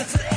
It's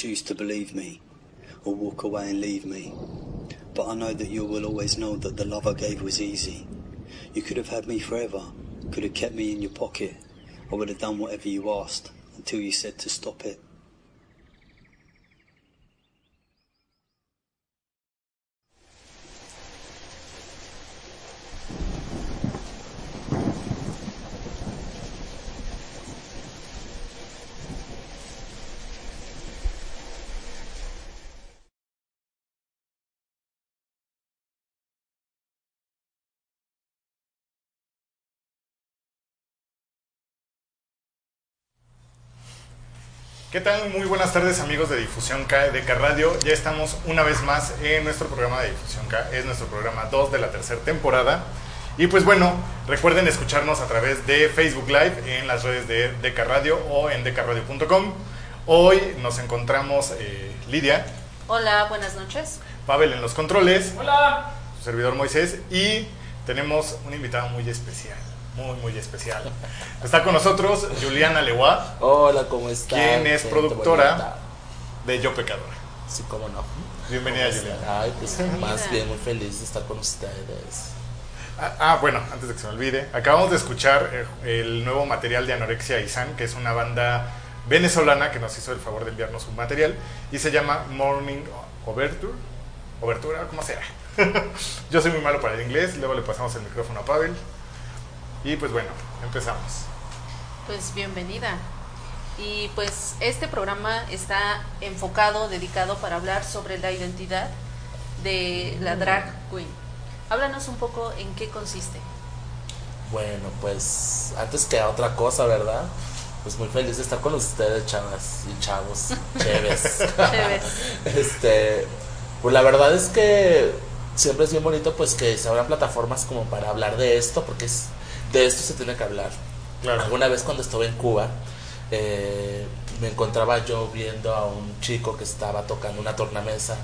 choose to believe me, or walk away and leave me. But I know that you will always know that the love I gave was easy. You could have had me forever, could have kept me in your pocket. I would have done whatever you asked, until you said to stop it. ¿Qué tal? Muy buenas tardes amigos de Difusión K de K Radio. Ya estamos una vez más en nuestro programa de Difusión K. Es nuestro programa 2 de la tercera temporada. Y pues bueno, recuerden escucharnos a través de Facebook Live en las redes de DK Radio o en dkradio.com. Hoy nos encontramos eh, Lidia, Hola, buenas noches. Pavel en los controles, Hola. su servidor Moisés y tenemos un invitado muy especial, muy muy especial. Está con nosotros Juliana Lewa, Hola, ¿cómo estás? quien es productora de Yo Pecadora. Sí, cómo no. Bienvenida ¿Cómo Juliana. Ay, pues Bienvenida. más bien muy feliz de estar con ustedes. Ah, ah, bueno, antes de que se me olvide, acabamos de escuchar eh, el nuevo material de Anorexia Isan, que es una banda venezolana que nos hizo el favor de enviarnos un material y se llama Morning Overture. Obertura, ¿cómo sea? Yo soy muy malo para el inglés, luego le pasamos el micrófono a Pavel. Y pues bueno, empezamos. Pues bienvenida. Y pues este programa está enfocado, dedicado para hablar sobre la identidad de la drag queen. Háblanos un poco en qué consiste. Bueno, pues antes que otra cosa, ¿verdad? Pues muy feliz de estar con ustedes, chavas y chavos, chéves. Chéves. este, pues la verdad es que siempre es bien bonito pues que se abran plataformas como para hablar de esto, porque es, de esto se tiene que hablar. Claro. Alguna vez cuando estuve en Cuba, eh, me encontraba yo viendo a un chico que estaba tocando una tornamesa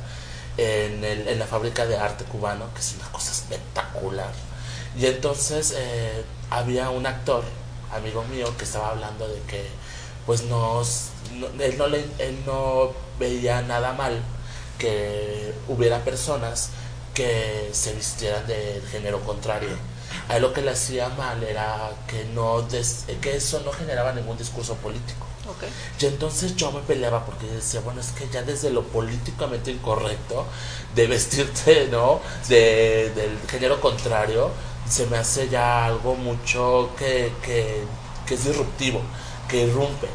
en, el- en la fábrica de arte cubano, que es una cosa espectacular. Y entonces eh, había un actor, amigo mío, que estaba hablando de que pues nos, no- él, no le, él no veía nada mal que hubiera personas que se vistieran del género contrario. A él lo que le hacía mal era que, no des- que eso no generaba ningún discurso político. Ok. Y entonces yo me peleaba porque decía, bueno, es que ya desde lo políticamente incorrecto de vestirte, ¿no? De, del género contrario, se me hace ya algo mucho que, que, que es disruptivo, que irrumpe.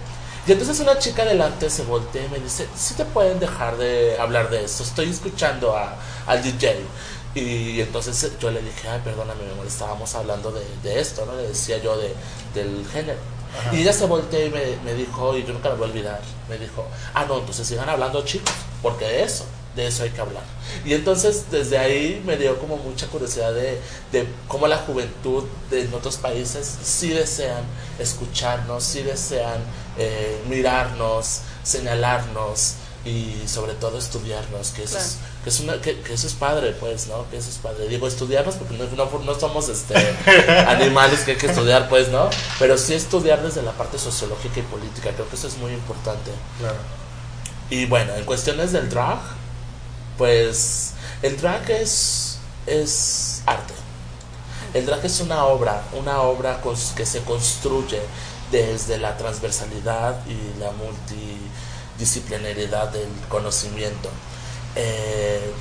Y entonces una chica adelante se voltea y me dice, si te pueden dejar de hablar de eso, estoy escuchando a, al DJ. Y entonces yo le dije, ay, perdóname, mi amor, estábamos hablando de, de esto, ¿no? Le decía yo de, del género. Y ella se volteó y me, me dijo, y yo nunca me voy a olvidar, me dijo, ah, no, entonces sigan hablando chicos, porque de eso, de eso hay que hablar. Y entonces desde ahí me dio como mucha curiosidad de, de cómo la juventud de, en otros países sí desean escucharnos, sí desean eh, mirarnos, señalarnos y sobre todo estudiarnos, que eso, es, que, es una, que, que eso es padre, pues, ¿no? Que eso es padre. Digo, estudiarnos porque no, no, no somos este, animales que hay que estudiar, pues, ¿no? Pero sí estudiar desde la parte sociológica y política, creo que eso es muy importante. Claro. Y bueno, en cuestiones del drag, pues el drag es, es arte. El drag es una obra, una obra que se construye desde la transversalidad y la multidisciplinariedad del conocimiento. Eh,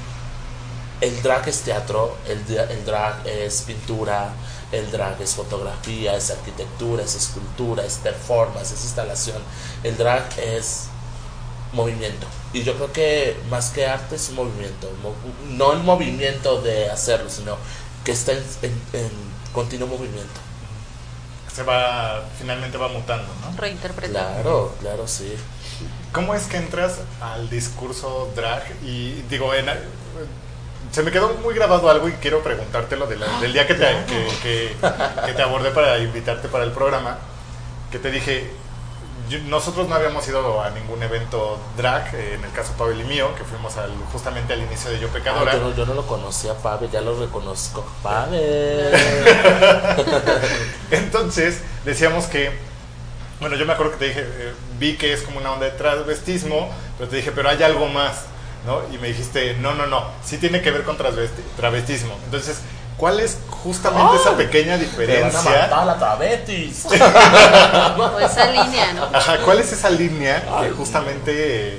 el drag es teatro, el, dra- el drag es pintura, el drag es fotografía, es arquitectura, es escultura, es performance, es instalación. El drag es movimiento. Y yo creo que más que arte es movimiento. Mo- No el movimiento de hacerlo, sino que está en continuo movimiento. Se va, finalmente va mutando, ¿no? Reinterpretar. Claro, claro, sí. ¿Cómo es que entras al discurso drag? Y digo, en- se me quedó muy grabado algo y quiero preguntártelo de la- del día que te, que, que- que te abordé para invitarte para el programa, que te dije, nosotros no habíamos ido a ningún evento drag, eh, en el caso Pavel y mío, que fuimos al, justamente al inicio de Yo Ah, Pecadora. yo, no, yo no lo conocía, Pavel, ya lo reconozco. Pavel. Entonces, decíamos que, bueno, yo me acuerdo que te dije, eh, vi que es como una onda de transvestismo, pero te dije, pero hay algo más, ¿no? Y me dijiste, no, no, no, sí tiene que ver con travestismo. Entonces, ¿cuál es justamente esa pequeña Te van a diferencia? matar la trabetis. O esa línea, ¿no? Ajá, ¿cuál es esa línea que justamente eh,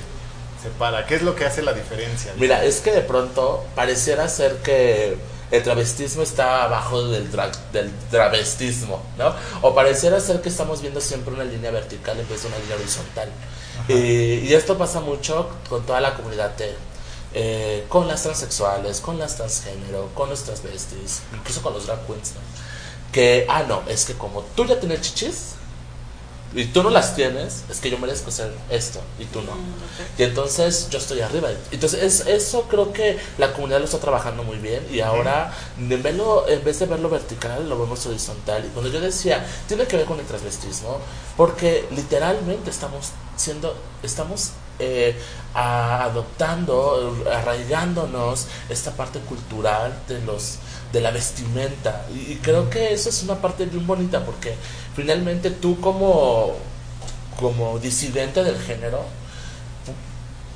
separa? ¿Qué es lo que hace la diferencia? Mira, es que de pronto pareciera ser que el travestismo está abajo del, dra- del travestismo, ¿no? O pareciera ser que estamos viendo siempre una línea vertical en vez de una línea horizontal. Y, y esto pasa mucho con toda la comunidad T. eh, con las transexuales, con las transgénero, con los transvestis, incluso con los drag queens, ¿no? Que, ah, no, es que como tú ya tienes chichis y tú no las tienes, es que yo merezco ser esto y tú no. Y entonces yo estoy arriba. Entonces es, eso creo que la comunidad lo está trabajando muy bien y ahora en, verlo, en vez de verlo vertical lo vemos horizontal. Y cuando yo decía, tiene que ver con el transvestismo, porque literalmente estamos siendo, estamos eh, a- adoptando, arraigándonos esta parte cultural de los de la vestimenta y, y creo que eso es una parte bien bonita porque finalmente tú como como disidente del género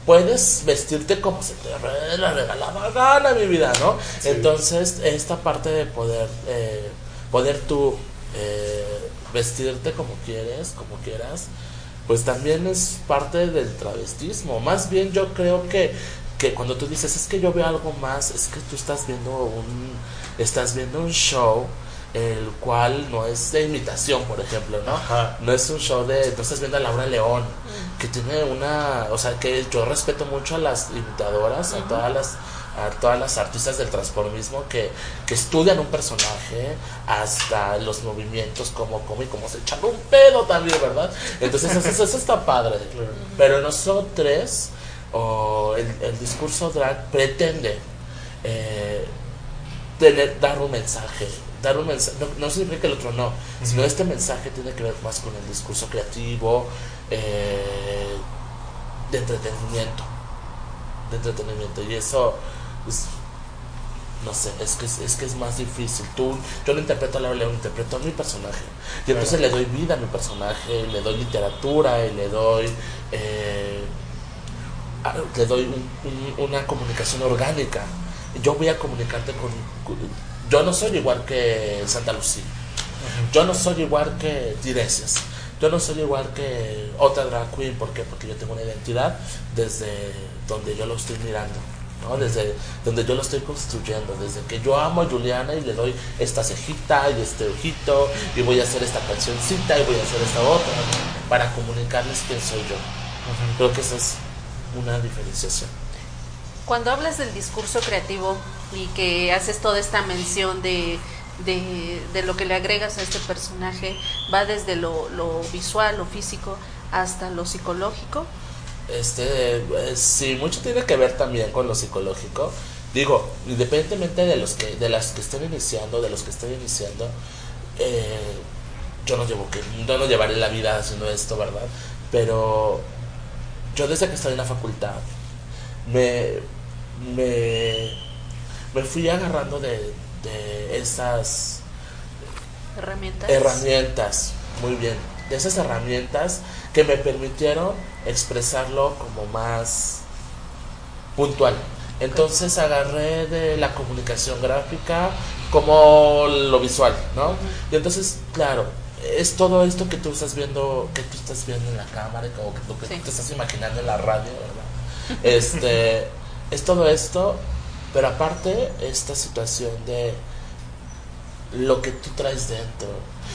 puedes vestirte como se te re- la regalaba gana mi vida no Sí. entonces esta parte de poder eh, poder tú eh, vestirte como quieres como quieras pues también es parte del travestismo más bien yo creo que que cuando tú dices es que yo veo algo más es que tú estás viendo un estás viendo un show el cual no es de imitación por ejemplo no Ajá. no es un show de no estás viendo a Laura León que tiene una o sea que yo respeto mucho a las imitadoras a todas las a todas las artistas del transformismo que, que estudian un personaje hasta los movimientos como como y cómo se echan un pedo también verdad entonces eso, eso- eso está padre. Pero nosotros o el, el discurso drag pretende eh, tener, dar un mensaje. Dar un mensaje, no, no significa que el otro no, sino este mensaje tiene que ver más con el discurso creativo, eh, de entretenimiento. De entretenimiento. Y eso es, no sé, es que es, es que es más difícil. Tú, yo no interpreto a Laura León, interpreto a mi personaje. Y entonces le doy vida a mi personaje, le doy literatura y le doy. eh, le doy un- un- una comunicación orgánica. Yo voy a comunicarte con- Yo no soy igual que Santa Lucía. Yo no soy igual que Tiresias. Yo no soy igual que otra drag queen. ¿Por qué? Porque yo tengo una identidad desde donde yo lo estoy mirando. ¿no? Desde donde yo lo estoy construyendo. Desde que yo amo a Juliana y le doy esta cejita y este ojito. Y voy a hacer esta cancioncita y voy a hacer esta otra. Para comunicarles quién soy yo. Creo que esa es una diferenciación. Cuando hablas del discurso creativo y que haces toda esta mención de, de, lo que le agregas a este personaje va desde lo, lo visual, lo físico, hasta lo psicológico. Este, eh, sí, mucho tiene que ver también con lo psicológico. Digo, independientemente de los que, de las que estén iniciando, de los que estén iniciando, eh, yo no llevo que, yo no llevaré la vida haciendo esto, ¿verdad? Pero yo desde que estoy en la facultad me, me, me fui agarrando de, de esas Herramientas. herramientas, muy bien, de esas herramientas que me permitieron expresarlo como más puntual. Entonces agarré de la comunicación gráfica como lo visual, ¿no? Y entonces, claro, es todo esto que tú estás viendo, que tú estás viendo en la cámara, como que lo que Sí. te estás imaginando en la radio, ¿verdad? Este, es todo esto, pero aparte esta situación de lo que tú traes dentro.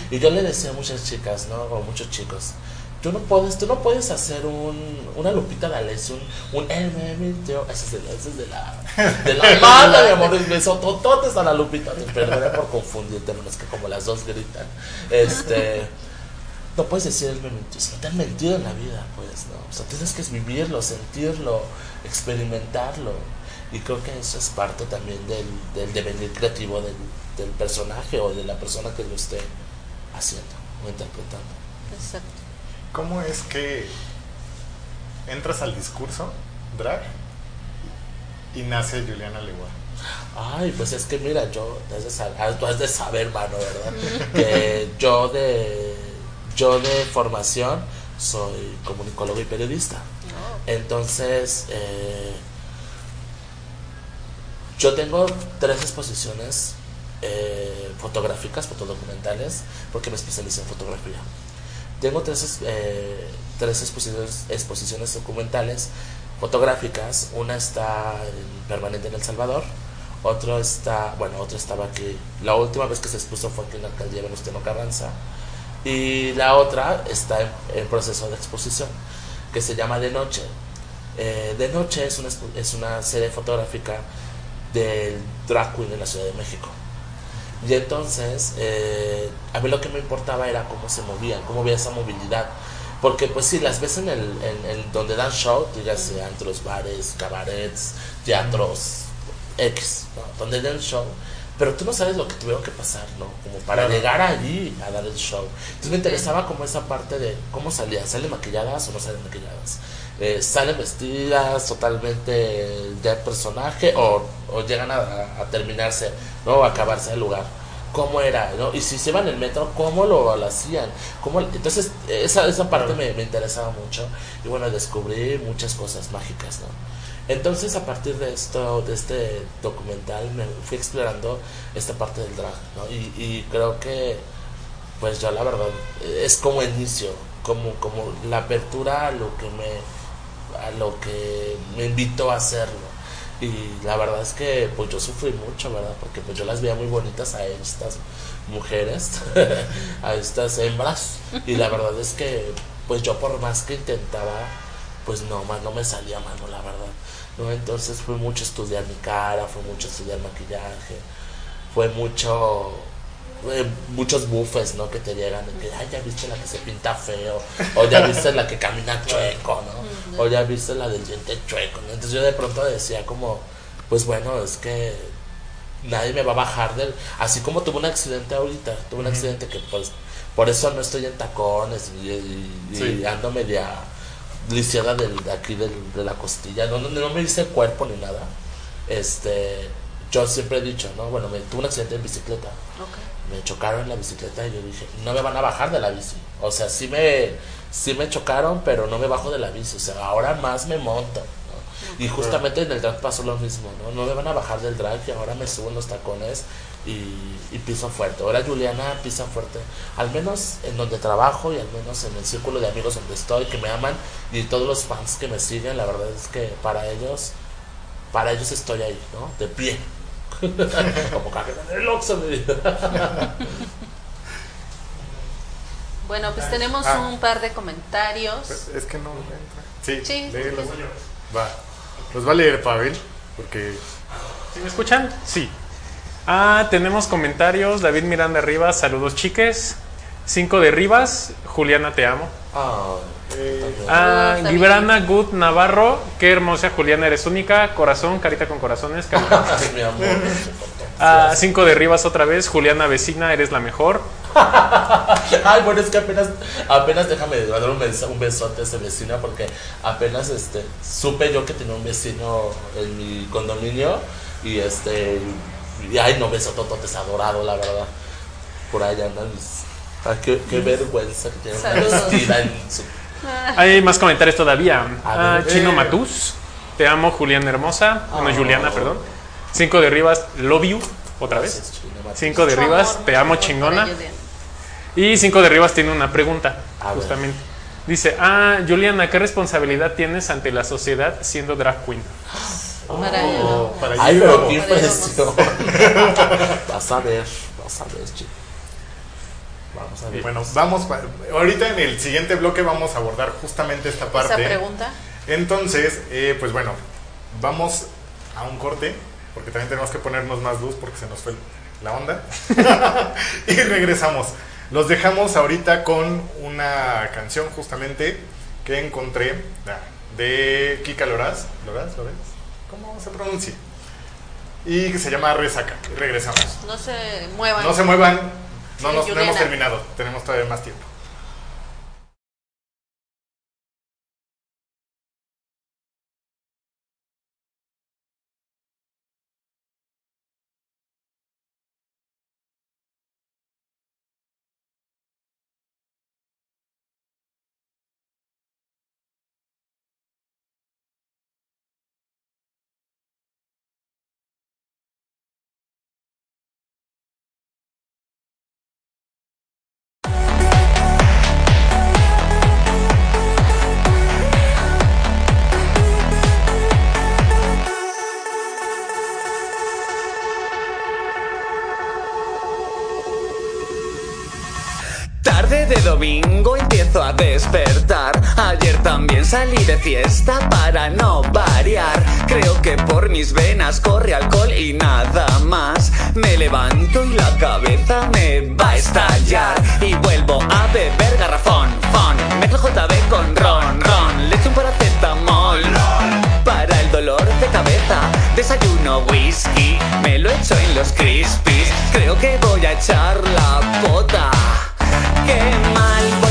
Y yo le decía a muchas chicas, ¿no? O muchos chicos, tú no puedes, tú no puedes hacer un, una Lupita D'Alessio, un, un me mintió. Ese es de la, ese es de la, de la mala, mi amor, beso tototes a la Lupita. Te perdonaré por confundirte, no es que como las dos gritan. Este, no puedes decir él me mintió, si no te han mentido en la vida, pues, ¿no? O sea, tienes que vivirlo, sentirlo, experimentarlo. Y creo que eso es parte también del, del devenir creativo del, del personaje o de la persona que lo esté haciendo o interpretando. Exacto. ¿Cómo es que entras al discurso drag y nace Juliana Legua? Ay, pues es que mira, yo, tú has de saber, tú has de saber, mano, ¿verdad? que yo de, yo de formación soy comunicólogo y periodista. Entonces, eh, yo tengo tres exposiciones eh, fotográficas, fotodocumentales, porque me especialicé en fotografía. Tengo tres, eh, tres exposiciones, exposiciones documentales fotográficas. Una está en- permanente en El Salvador, otro está, bueno, otro estaba aquí. La última vez que se expuso fue aquí en la alcaldía Venustiano Carranza. Y la otra está en proceso de exposición, que se llama De Noche. Eh, de Noche es una, es una serie fotográfica del drag queen en la Ciudad de México. Y entonces, eh, a mí lo que me importaba era cómo se movían, cómo había esa movilidad. Porque pues sí, las ves en el, en, en donde dan show, dígase antros, bares, cabarets, teatros, X, ¿no? donde dan show. Pero tú no sabes lo que tuvieron que pasar, ¿no? Como para Claro. llegar allí a dar el show. Entonces me interesaba como esa parte de cómo salían, ¿salen maquilladas o no salen maquilladas? Eh, ¿Salen vestidas totalmente de personaje o, o llegan a, a terminarse, ¿no? A acabarse el lugar? ¿Cómo era? ¿no? Y si se iban en el metro, ¿cómo lo, lo hacían? ¿Cómo? Entonces, esa, esa parte me, me interesaba mucho. Y bueno, descubrí muchas cosas mágicas, ¿no? Entonces, a partir de esto, de este documental, me fui explorando esta parte del drag, ¿no? Y, y creo que, pues yo la verdad, es como inicio, como, como la apertura a lo que me, a lo que me invitó a hacerlo. Y la verdad es que, pues yo sufrí mucho, ¿verdad? Porque pues yo las veía muy bonitas a estas mujeres, a estas hembras. Y la verdad es que, pues yo por más que intentaba, pues no, más no me salía mano, la verdad. ¿No? Entonces fue mucho estudiar mi cara, fue mucho estudiar maquillaje, fue mucho muchos buffes, ¿no? Que te llegan de que, ay, ya viste la que se pinta feo, o ya viste la que camina chueco, ¿no? O ya viste la del diente chueco, ¿no? Entonces yo de pronto decía como, pues bueno, es que nadie me va a bajar del... Así como tuve un accidente ahorita, tuve un accidente que pues, por eso no estoy en tacones y, y- y Sí. ando media lisiada del, de aquí del- de la costilla, no, no, no me hice cuerpo ni nada. Este, yo siempre he dicho, ¿no? Bueno, me tuve un accidente en bicicleta Ok. me chocaron en la bicicleta y yo dije, no me van a bajar de la bici. O sea, sí me, sí me chocaron, pero no me bajo de la bici. O sea, ahora más me monto. Y justamente en el drag pasó lo mismo, ¿no? No me van a bajar del drag y ahora me subo en los tacones y, y piso fuerte. Ahora Juliana pisa fuerte. Al menos en donde trabajo y al menos en el círculo de amigos donde estoy, que me aman y todos los fans que me siguen, la verdad es que para ellos, para ellos estoy ahí, ¿no? De pie. Como caja en el Oxxo, me dijo. Bueno, pues tenemos Ah. un par de comentarios. Es que no entra. Sí, Sí. léelos. Va. Los va a leer Pavel, porque ¿Sí me escuchan? Sí. Ah, tenemos comentarios. David Miranda Rivas, saludos chiques. 5 de Rivas, Juliana te amo. Ah, Ah, Saludos, Gibrana Good Navarro, qué hermosa Juliana, eres única. Corazón, carita con corazones. carita. ay, mi amor. Ah, 5 de Rivas otra vez, Juliana vecina, eres la mejor. Ay, bueno, es que apenas, apenas déjame dar un, bes- un besote a ese vecino porque apenas este supe yo que tenía un vecino en mi condominio y este y ay no besotototes adorado la verdad. Por allá andan mis ay, qué, qué vergüenza que tiene una Saludos. vestida en su Hay más comentarios todavía. A Ah. Chino Eh. Matus, te amo, Juliana hermosa. Bueno, Oh. Juliana, perdón. 5 de Rivas, love you, otra vez. 5 de Rivas, te amo chingona. Y 5 de Rivas tiene una pregunta, justamente. Dice, ah, Juliana, ¿qué responsabilidad tienes ante la sociedad siendo drag queen? Para ella. Oh, para Ay, pero vamos. qué impresión. vas a ver, vas a ver, chico. Vamos a ver. Bueno, vamos, ahorita en el siguiente bloque vamos a abordar justamente esta parte. Esa pregunta. Entonces, eh, pues bueno, vamos a un corte, porque también tenemos que ponernos más luz porque se nos fue la onda. y regresamos. Los dejamos ahorita con una canción justamente que encontré de Kika Loraz. ¿Loraz? ¿Loraz? ¿Cómo se pronuncia? Y que se llama Resaca. Regresamos. No se muevan. No se muevan, no, nos, no hemos terminado, tenemos todavía más tiempo. Despertar. Ayer también salí de fiesta para no variar. Creo que por mis venas corre alcohol y nada más. Me levanto y la cabeza me va a estallar. Y vuelvo a beber garrafón, fon. Mezclo JB con ron, ron. Le echo un paracetamol. Para el dolor de cabeza, desayuno whisky. Me lo echo en los crispies. Creo que voy a echar la pota. Qué mal, voy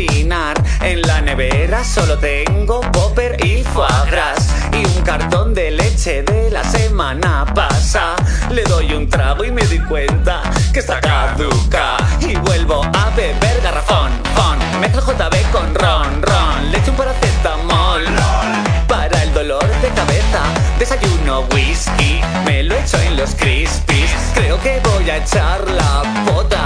En la nevera solo tengo popper y foie gras. Y un cartón de leche de la semana pasada. Le doy un trago y me doy cuenta que está caduca. Y vuelvo a beber garrafón, fon. Mezclo JB con ron, ron. Le echo un paracetamol. Para el dolor de cabeza, desayuno whisky. Me lo echo en los crispies. Creo que voy a echar la pota.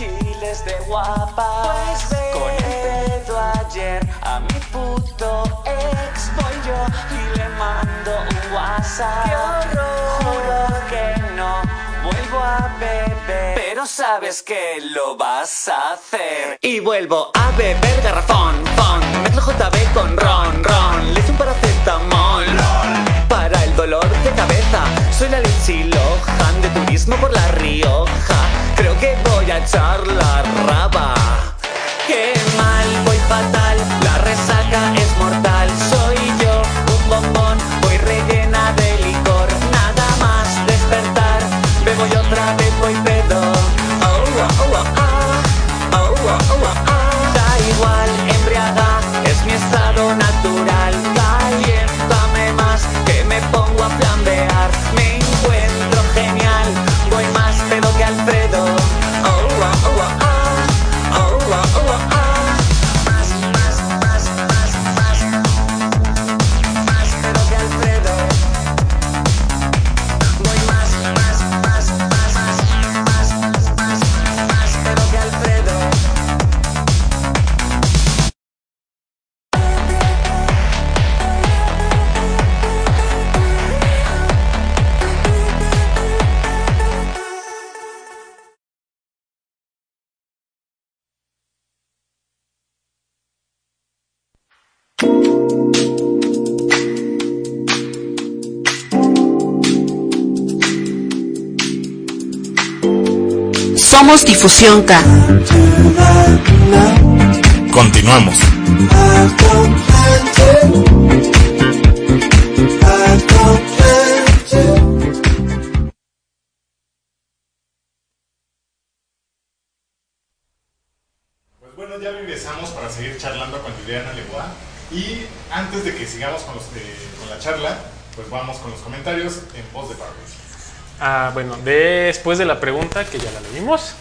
Volver al Chile es de guapa. Con el pedo ayer a mi puto ex voy yo y le mando un WhatsApp. ¡Qué horror! Juro que no vuelvo a beber. Pero sabes que lo vas a hacer. Y vuelvo a beber garrafón, fon. Mezclo JB con ron, ron. Le echo un paracetamol. Para el dolor de cabeza, soy la Lohan de turismo por La Rioja. Creo que voy a echar la raba. Qué mal, voy fatal. Somos Difusión K. Continuamos. Pues bueno, ya regresamos para seguir charlando con Juliana Legua. Y antes de que sigamos con, eh, con la charla, pues vamos con los comentarios en voz de Pablo. Ah, bueno, después de la pregunta, que ya la leímos.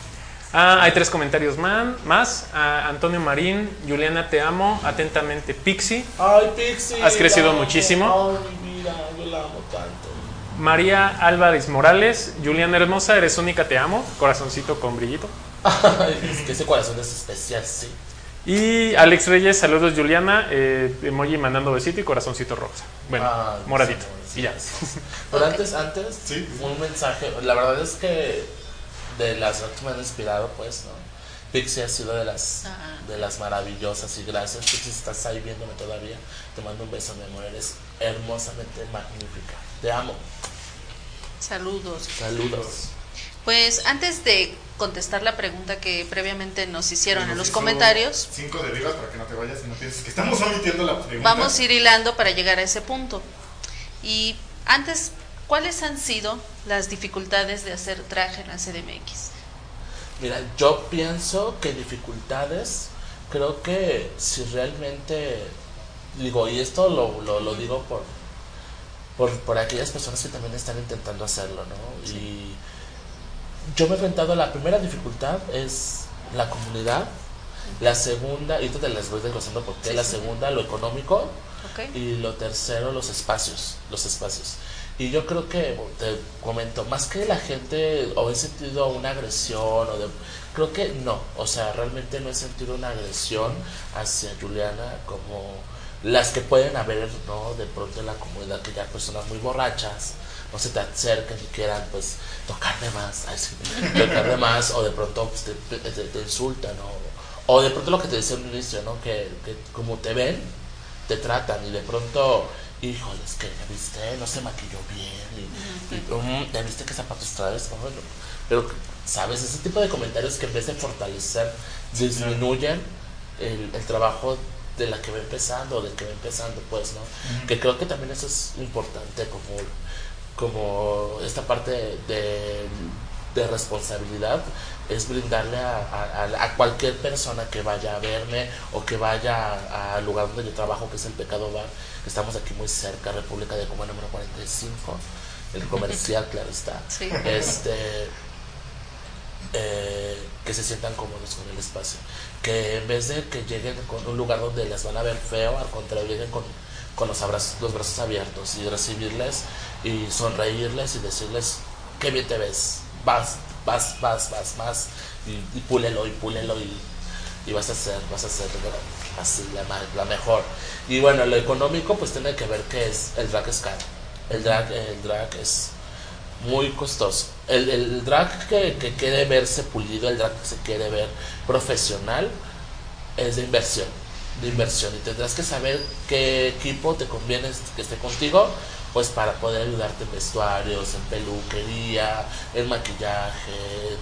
Ah, hay tres comentarios man- más. Ah, Antonio Marín, Juliana, te amo. Atentamente, Pixie. Ay, Pixie. Has crecido amo. muchísimo. Ay, mira, yo la amo tanto. María Álvarez Morales, Juliana Hermosa, eres única, te amo. Corazoncito con brillito. Ay, es que ese corazón es especial, sí. Y Alex Reyes, saludos Juliana, eh, emoji mandando besito y corazoncito rosa. Bueno, Ay, moradito. sí, y ya. Pero antes, antes, Sí. un mensaje. La verdad es que de las que me han inspirado, pues, ¿no? Pixie ha sido de las, Ah. de las maravillosas y gracias. Pixie, si estás ahí viéndome todavía, te mando un beso, mi amor. Eres hermosamente magnífica. Te amo. Saludos. Saludos. Pues antes de contestar la pregunta que previamente nos hicieron en los comentarios, Cinco derivas para que no te vayas y no pienses que estamos omitiendo la pregunta. vamos a ir hilando para llegar a ese punto. Y antes, ¿cuáles han sido las dificultades de hacer traje en la CDMX? Mira, yo pienso que dificultades, creo que si realmente, digo, y esto lo, lo, lo digo por, por, por aquellas personas que también están intentando hacerlo, ¿no? Y yo me he enfrentado, la primera dificultad es la comunidad, la segunda, y esto te les voy desglosando porque Sí, la sí. segunda, lo económico, y lo tercero, los espacios, los espacios. Y yo creo que, te comento, más que la gente o he sentido una agresión o de... Creo que no, o sea, realmente no he sentido una agresión hacia Juliana como las que pueden haber, ¿no? De pronto en la comunidad que ya personas muy borrachas, no se te acercan y quieran, pues, tocarme más, ay, sí, tocarme más, o de pronto pues, te, te- te insultan, o, o de pronto lo que te decía al inicio, ¿no? Que, que como te ven, te tratan y de pronto, híjoles, que ya viste, no se maquilló bien, y, y, "Mm, ya viste qué zapatos traes, Bueno, pero, ¿sabes? Ese tipo de comentarios que en vez de fortalecer, disminuyen el, el trabajo de la que va empezando, del que va empezando, pues, ¿no? Que creo que también eso es importante como, como esta parte de, de responsabilidad es brindarle a, a- a- cualquier persona que vaya a verme o que vaya al lugar donde yo trabajo, que es el Pecado Bar, que estamos aquí muy cerca, República de Cuba número 45, el comercial, claro está. Sí. Este, eh, que se sientan cómodos con el espacio. Que en vez de que lleguen con un lugar donde les van a ver feo, al contrario, lleguen con, con los, abrazos, los brazos abiertos y recibirles y sonreírles y decirles, qué bien te ves, vas, vas, vas, vas, más, y, y púlelo y púlelo y, y vas a ser, vas a la- así la, la mejor. Y bueno, lo económico pues tiene que ver que es, el drag es caro. El drag, el drag es muy costoso. El, el drag que, que quiere verse pulido, el drag que se quiere ver profesional, es de inversión. De inversión. Y tendrás que saber qué equipo te conviene que esté contigo pues para poder ayudarte en vestuarios, en peluquería, en maquillaje, en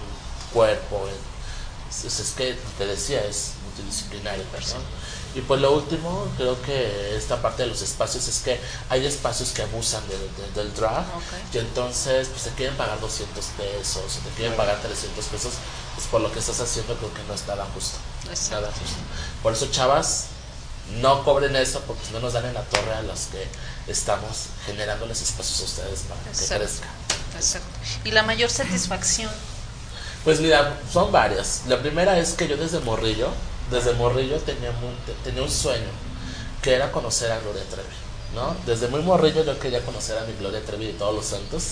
cuerpo, en, es, es que te decía, es multidisciplinario, ¿no? Y pues lo último, creo que esta parte de los espacios es que hay espacios que abusan de- de- del drag Ok. y entonces pues te quieren pagar 200 pesos o te quieren pagar 300 pesos, pues por lo que estás haciendo creo que no está nada justo. Exacto. Nada justo. Por eso chavas, no cobren eso porque no nos dan en la torre a los que estamos generándoles espacios a ustedes para que Exacto. crezcan. Exacto. Y la mayor satisfacción. Pues mira, son varias. La primera es que yo desde morrillo, desde morrillo tenía, tenía un sueño, que era conocer a Gloria Trevi, ¿no? Desde muy morrillo yo quería conocer a mi Gloria Trevi y todos los santos.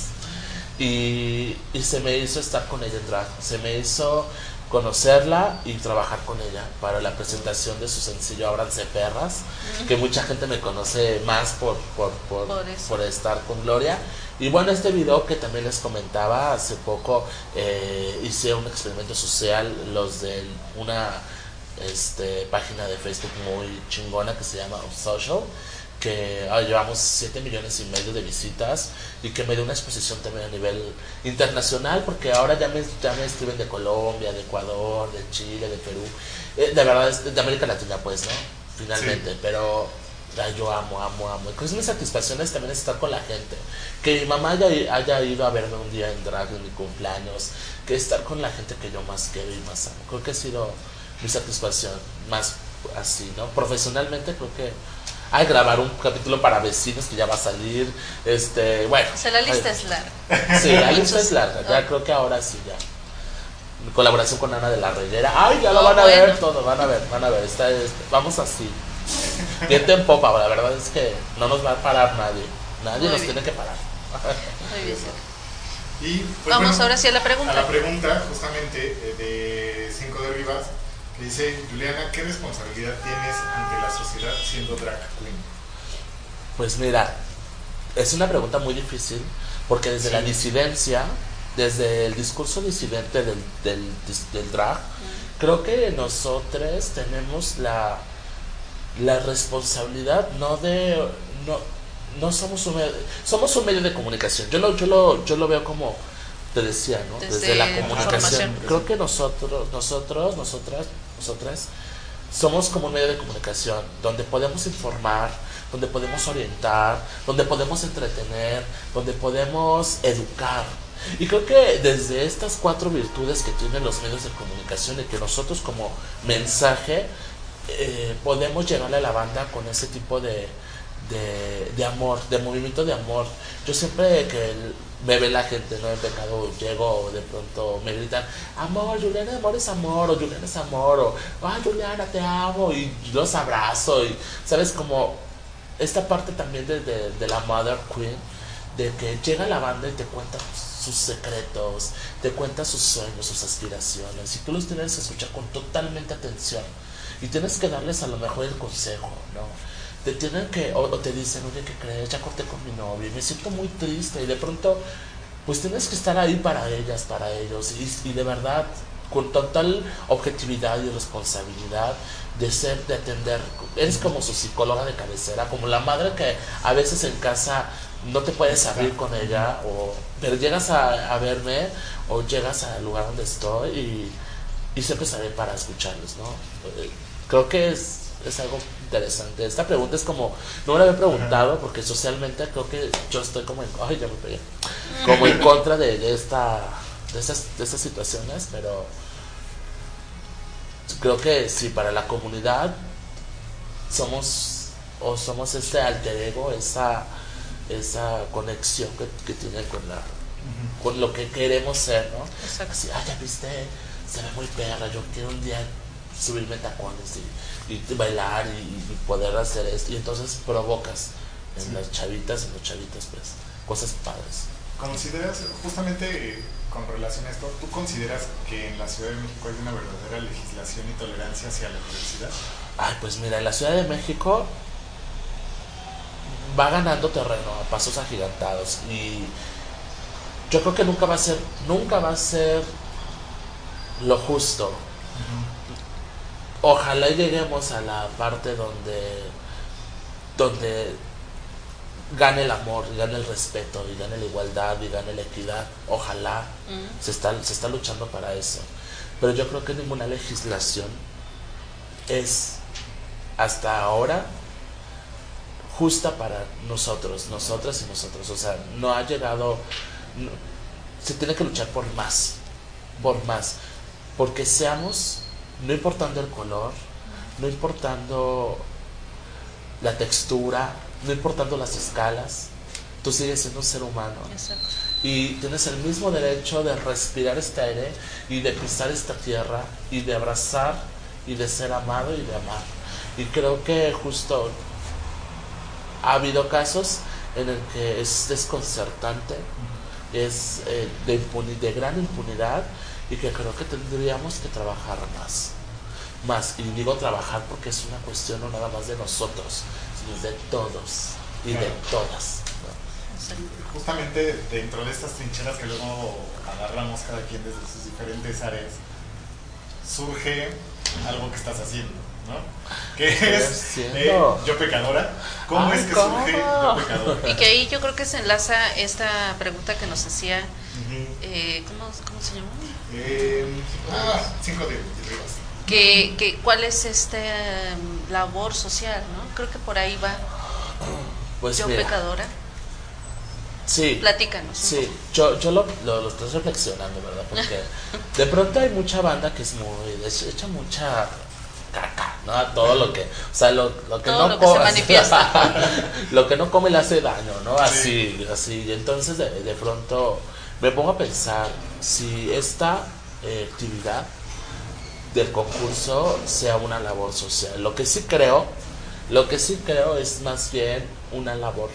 Y, y se me hizo estar con ella en drag, se me hizo conocerla y trabajar con ella para la presentación de su sencillo Ábranse Perras, que mucha gente me conoce más por, por, por, por estar con Gloria. Y bueno, este video que también les comentaba, hace poco eh, hice un experimento social, los de una este, página de Facebook muy chingona que se llama Social, que ah, llevamos 7 millones y medio de visitas y que me dio una exposición también a nivel internacional, porque ahora ya me, ya me escriben de Colombia, de Ecuador, de Chile, de Perú, eh, de verdad, de América Latina, pues, ¿no? Finalmente, pero ay, yo amo, amo, amo. Y pues mi satisfacción es también estar con la gente. Que mi mamá haya, haya ido a verme un día en drag en mi cumpleaños, que estar con la gente que yo más quiero y más amo. Creo que ha sido mi satisfacción más así, ¿no? Profesionalmente creo que hay grabar un capítulo para vecinos que ya va a salir, este, bueno. O sea, la lista es larga. Sí, la lista es larga, ya creo que ahora sí ya. Colaboración con Ana de la Reguera. Ay, ya lo Oh, van a bueno. ver todo, van a ver, van a ver. Está, es- vamos así. Viento en popa, la verdad es que no nos va a parar nadie. Nadie Muy nos bien. tiene que parar. Muy bien. Y pues, Vamos bueno, ahora sí a la pregunta. A la pregunta justamente eh, de 5 de Vivas, que dice, Juliana, ¿qué responsabilidad tienes ante la sociedad siendo drag queen? Pues mira, es una pregunta muy difícil porque desde Sí. la disidencia, desde el discurso disidente del, del, dis- del drag, creo que nosotros tenemos la, la responsabilidad no de... No, no somos un medio, somos un medio de comunicación. Yo lo, yo lo, yo lo veo como te decía, ¿no? Desde Desde la comunicación. Creo que nosotros, nosotros, nosotras, nosotras somos como un medio de comunicación donde podemos informar, donde podemos orientar, donde podemos entretener, donde podemos educar. Y creo que desde estas cuatro virtudes que tienen los medios de comunicación y que nosotros como mensaje eh, podemos llegarle a la banda con ese tipo de, de, de amor, de movimiento de amor. Yo siempre que me ve la gente, ¿no? En pecado llego de pronto me gritan, amor, Juliana, amor es amor, o Juliana es amor, o Juliana, te amo, y los abrazo, y sabes, como esta parte también de, de, de la Mother Queen, de que llega la banda y te cuenta sus secretos, te cuenta sus sueños, sus aspiraciones, y tú los tienes que escuchar con totalmente atención, y tienes que darles a lo mejor el consejo, ¿no? Te tienen que, o, o te dicen, oye, ¿qué crees? Ya corté con mi novio y me siento muy triste y de pronto, pues tienes que estar ahí para ellas, para ellos y, y de verdad, con total objetividad y responsabilidad de ser, de atender, eres como su psicóloga de cabecera, como la madre que a veces en casa no te puedes abrir con ella, o, pero llegas a, a verme o llegas al lugar donde estoy y, y siempre estaré para escucharlos, ¿no? Eh, Creo que es, es algo interesante. Esta pregunta es como, no me la había preguntado porque socialmente creo que yo estoy como en, ay, ya me pegué, como en contra de, de esta, de estas, de estas situaciones, pero creo que sí, para la comunidad somos, o somos este alter ego, esa, esa conexión que, que tiene con la, con lo que queremos ser, ¿no? Exacto. Así, ah, ya viste, se ve muy perra, yo quiero un día subirme tacones y, y bailar y, y poder hacer esto. Y entonces provocas en las chavitas, en los chavitos, pues, cosas padres. ¿Consideras, justamente con relación a esto, tú consideras que en la Ciudad de México hay una verdadera legislación y tolerancia hacia la diversidad? Ay, pues mira, en la Ciudad de México va ganando terreno a pasos agigantados y yo creo que nunca va a ser, nunca va a ser lo justo. Ojalá lleguemos a la parte donde, donde gane el amor, y gane el respeto, y gane la igualdad, y gane la equidad. Ojalá Mm. se está, se está luchando para eso. Pero yo creo que ninguna legislación es hasta ahora justa para nosotros, nosotras y nosotros. O sea, no ha llegado, no- se tiene que luchar por más, por más. Porque seamos, no importando el color, no importando la textura, no importando las escalas, tú sigues siendo un ser humano Exacto. y tienes el mismo derecho de respirar este aire y de pisar esta tierra y de abrazar y de ser amado y de amar. Y creo que justo ha habido casos en el que es desconcertante, es eh, de gran impunidad y que creo que tendríamos que trabajar más. Más, y digo trabajar porque es una cuestión no nada más de nosotros, sino de todos y de todas. Justamente dentro de estas trincheras que luego agarramos cada quien desde sus diferentes áreas, surge algo que estás haciendo, ¿no? Que es eh, Yo Pecadora. ¿Cómo Ay, es que ¿cómo? surge Yo Pecadora? Y que ahí yo creo que se enlaza esta pregunta que nos hacía, Ujú. eh, ¿cómo, ¿cómo se llama? Eh, ah, cinco. Que, que cuál es esta em, labor social, ¿no? Creo que por ahí va Pues yo mira, pecadora. Sí, Platícanos. sí, poco. yo, yo lo, lo, lo estoy reflexionando, ¿verdad? Porque de pronto hay mucha banda que es muy, es- echa mucha caca, ¿no? A todo lo que, o sea, lo, lo que Todo no lo que se co- manifiesta. lo que no come le hace daño, ¿no? Así, así, y entonces de, de pronto me pongo a pensar si esta eh, actividad del concurso sea una labor social. Lo que sí creo, lo que sí creo es más bien una labor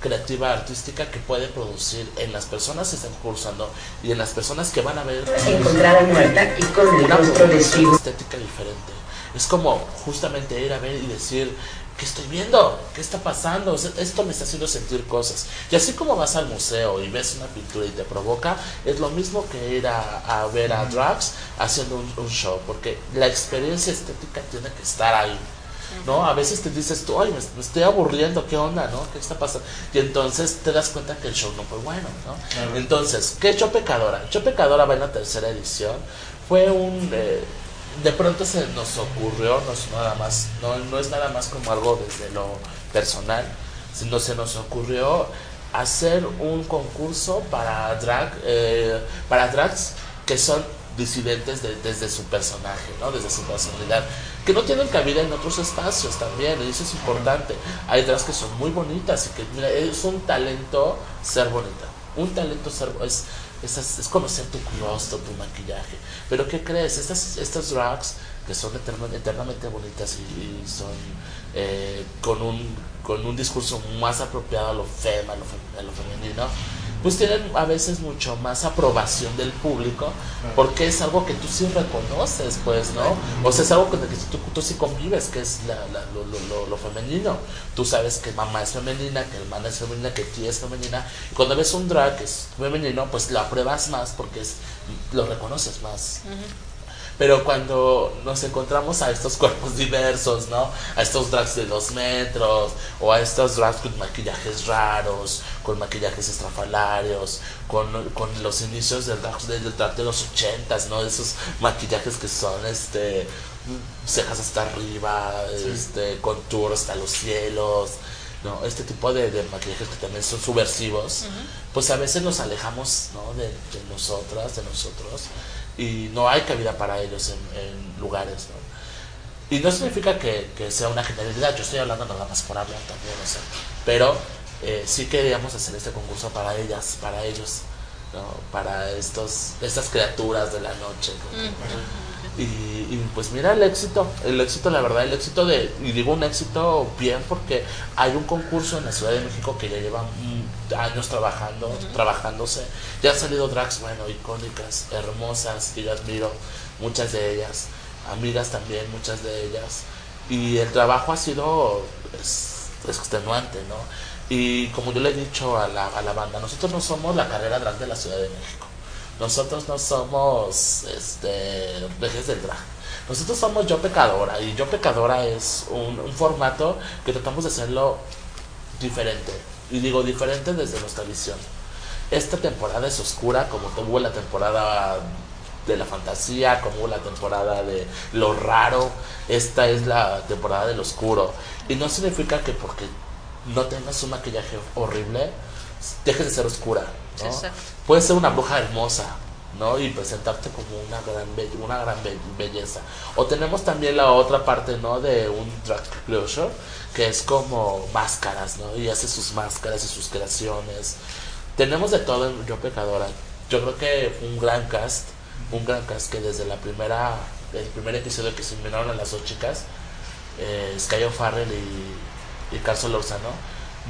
creativa artística que puede producir en las personas que están concursando y en las personas que van a ver encontrada muerta y con el una estética diferente. Es como justamente ir a ver y decir, ¿qué estoy viendo? ¿Qué está pasando? Esto me está haciendo sentir cosas. Y así como vas al museo y ves una pintura y te provoca, es lo mismo que ir a, a ver a drags haciendo un, un show, porque la experiencia estética tiene que estar ahí. ¿no? A veces te dices tú, ay, me, me estoy aburriendo, ¿qué onda, no? ¿Qué está pasando? Y entonces te das cuenta que el show no fue bueno, ¿no? Entonces, ¿qué es Yo Pecadora? Yo Pecadora va en la tercera edición. Fue un... eh, de pronto se nos ocurrió, no es nada más, no, no es nada más como algo desde lo personal, sino se nos ocurrió hacer un concurso para drag, eh, para drags que son disidentes de- desde su personaje, ¿no? desde su personalidad, que no tienen cabida en otros espacios también, y eso es importante. Hay drags que son muy bonitas y que, mira, es un talento ser bonita, un talento ser, es, es, es conocer tu rostro, tu maquillaje. Pero ¿qué crees? Estas, estas drags que son eterna- eternamente bonitas y, y son eh, con, un, con un discurso más apropiado a lo fem, a lo, fem- a lo femenino, pues tienen a veces mucho más aprobación del público porque es algo que tú sí reconoces, pues, ¿no? O sea, es algo con el que tú, tú sí convives, que es la, la- lo, lo- lo- lo femenino. Tú sabes que mamá es femenina, que hermana es femenina, que tía es femenina. Y cuando ves un drag que es femenino, pues lo apruebas más porque es, lo reconoces más. Pero cuando nos encontramos a estos cuerpos diversos, ¿no? A estos drags de dos metros, o a estos drags con maquillajes raros, con maquillajes estrafalarios, con, con los inicios del drag, del drag de los ochentas, ¿no? Esos maquillajes que son, este, cejas hasta arriba, este, contour hasta los cielos, ¿no? Este tipo de, de maquillajes que también son subversivos, pues a veces nos alejamos, ¿no? De, de nosotras, de nosotros, y no hay cabida para ellos en, lugares. Y no significa que, sea una generalidad, yo estoy hablando nada más por hablar también, o sea, pero eh, sí queríamos hacer este concurso para ellas, para ellos, para estos, estas criaturas de la noche. ¿no? Y, y, pues mira el éxito, el éxito, la verdad, el éxito de, y digo un éxito bien porque hay un concurso en la Ciudad de México que ya lleva mm, años trabajando, trabajándose, ya han salido drags, bueno, icónicas, hermosas, que yo admiro, muchas de ellas, amigas también, muchas de ellas, y el trabajo ha sido es, es extenuante, ¿no? Y como yo le he dicho a la, a la banda, nosotros no somos la carrera drag de la Ciudad de México. Nosotros no somos este vejes del drag. Nosotros somos Yo Pecadora y Yo Pecadora es un, un formato que tratamos de hacerlo diferente Y digo diferente desde nuestra visión. Esta temporada es oscura, como tuvo la temporada de la fantasía, como la temporada de lo raro. Esta es la temporada del oscuro. Y no significa que porque no tengas un maquillaje horrible, dejes de ser oscura. ¿No? Puedes ser una bruja hermosa, ¿no? Y presentarte como una gran, be- una gran be- belleza. O tenemos también la otra parte, ¿no? De un drag closure, que es como máscaras, ¿no? Y hace sus máscaras y sus creaciones. Tenemos de todo en Yo Pecadora. Yo creo que un gran cast, un gran cast que desde la primera, el primer episodio que se eliminaron a las dos chicas, eh, Sky O'Farrell y, y Carson Lozano,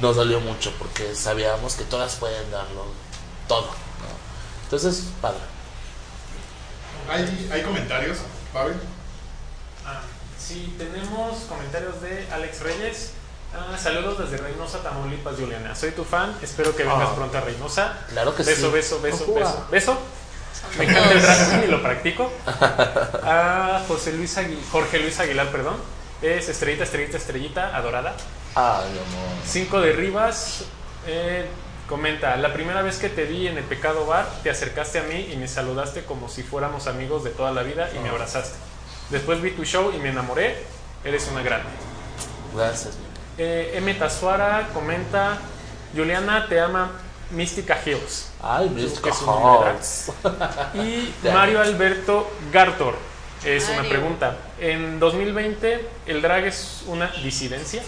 nos dolió mucho porque sabíamos que todas pueden darlo todo. ¿no? Entonces, padre. ¿Hay, hay comentarios, Pavel? Ah, sí, tenemos comentarios de Alex Reyes. Ah, saludos desde Reynosa, Tamaulipas, Juliana. Soy tu fan, espero que vengas Ah. pronto a Reynosa. Claro que beso, sí. beso, beso, Ojua. beso, beso. Me encanta el queen y lo practico. Ah, José Luis Agui- Jorge Luis Aguilar, perdón. Es estrellita, estrellita, estrellita, adorada. Ay, amor. Cinco de Rivas eh, comenta, la primera vez que te vi en el Pecado Bar, te acercaste a mí y me saludaste como si fuéramos amigos de toda la vida y me abrazaste. Después vi tu show y me enamoré, eres una grande. Gracias. Eh, M. Tazuara comenta, Juliana te ama Mística Hills. Ay, nombre cojones. Y. Mario Alberto Gartor es una pregunta. En 2020, ¿el drag es una disidencia?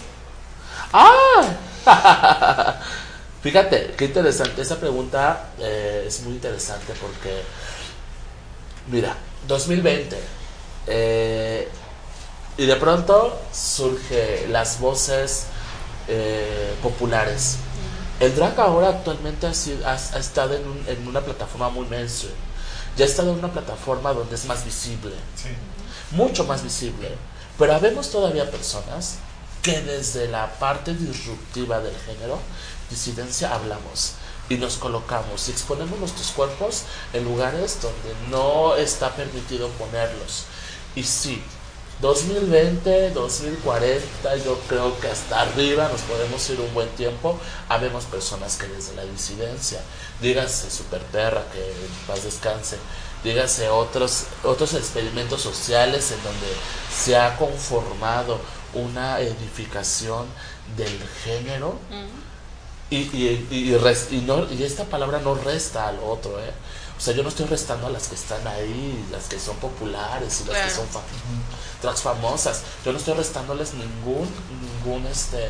¡Ah! Fíjate, qué interesante. Esa pregunta eh, es muy interesante porque, mira, 2020. eh, y de pronto surge las voces eh, populares. El drag ahora actualmente ha, sido- ha- ha estado en, un- en una plataforma muy mainstream. Ya ha estado en una plataforma donde es más visible Sí. mucho más visible. Pero habemos todavía personas que desde la parte disruptiva del género, disidencia, hablamos y nos colocamos y exponemos nuestros cuerpos en lugares donde no está permitido ponerlos. Y sí, 2020, 2040, yo creo que hasta arriba nos podemos ir un buen tiempo. Habemos personas que desde la disidencia, dígase Super Perra, que en paz descanse, dígase otros, otros experimentos sociales en donde se ha conformado una edificación del género y, y, y, res- y no, y esta palabra no resta al otro, ¿eh? O sea, yo no estoy restando a las que están ahí, las que son populares y las que son famosas. Yo no estoy restándoles ningún, ningún este,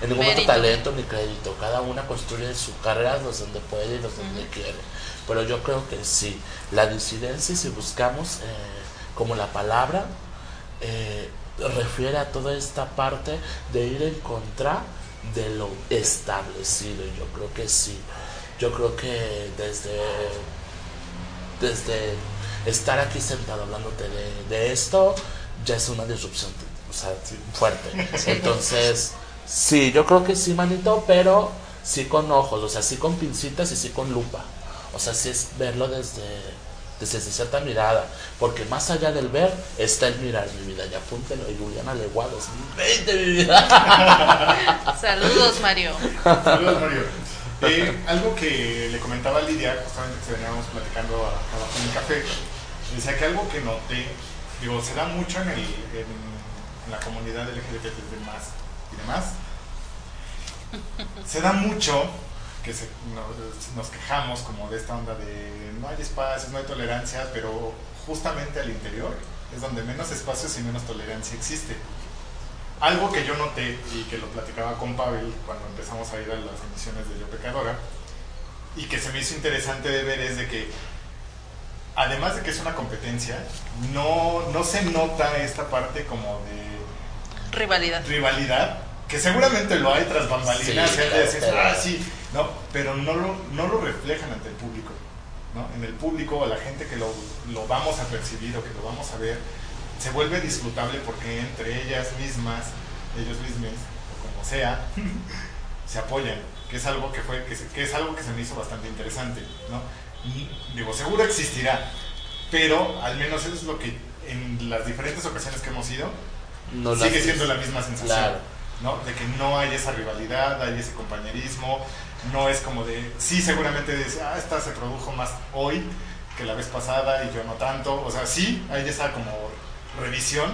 en ningún otro talento ni crédito. Cada una construye su carrera los donde puede y los donde quiere. Pero yo creo que sí, la disidencia, si buscamos eh, como la palabra, eh, refiere a toda esta parte de ir en contra de lo establecido. Yo creo que sí. Yo creo que desde, desde estar aquí sentado hablándote de, de esto, ya es una disrupción o sea, fuerte. Entonces, sí, yo creo que sí, manito, pero sí con ojos, o sea, sí con pincitas y sí con lupa. O sea, sí es verlo desde, desde cierta mirada. Porque más allá del ver está el mirar, mi vida. Ya apúntelo, y Juliana Legua 2020, mi vida. Saludos, Mario. Saludos, Mario. Eh, algo que le comentaba a Lidia, justamente que veníamos platicando a- abajo en el café, decía que algo que noté, digo, se da mucho en, el, en, en la comunidad LGBT y demás, y demás, se da mucho que se- nos, nos quejamos como de esta onda de no hay espacios, no hay tolerancia, pero justamente al interior es donde menos espacios y menos tolerancia existe. Algo que yo noté y que lo platicaba con Pavel cuando empezamos a ir a las emisiones de Yo Pecadora y que se me hizo interesante de ver es de que además de que es una competencia, no, no se nota esta parte como de Rivalidad. rivalidad, que seguramente lo hay tras bambalinas, Sí, claro, decir, pero- ah, sí, ¿no? pero no lo, no lo reflejan ante el público. ¿no? En el público, a la gente que lo, lo vamos a percibir o que lo vamos a ver, se vuelve disfrutable porque entre ellas mismas, ellos mismos, o como sea, se apoyan, que es algo que fue, que, se- que es algo que se me hizo bastante interesante, ¿no? Y, digo, seguro existirá, pero al menos eso es lo que en las diferentes ocasiones que hemos ido, No sigue siendo la misma sensación. Claro. ¿no? De que no hay esa rivalidad, hay ese compañerismo, no es como de, sí, seguramente dice, ah, esta se produjo más hoy que la vez pasada y yo no tanto, o sea, sí, hay esa como revisión,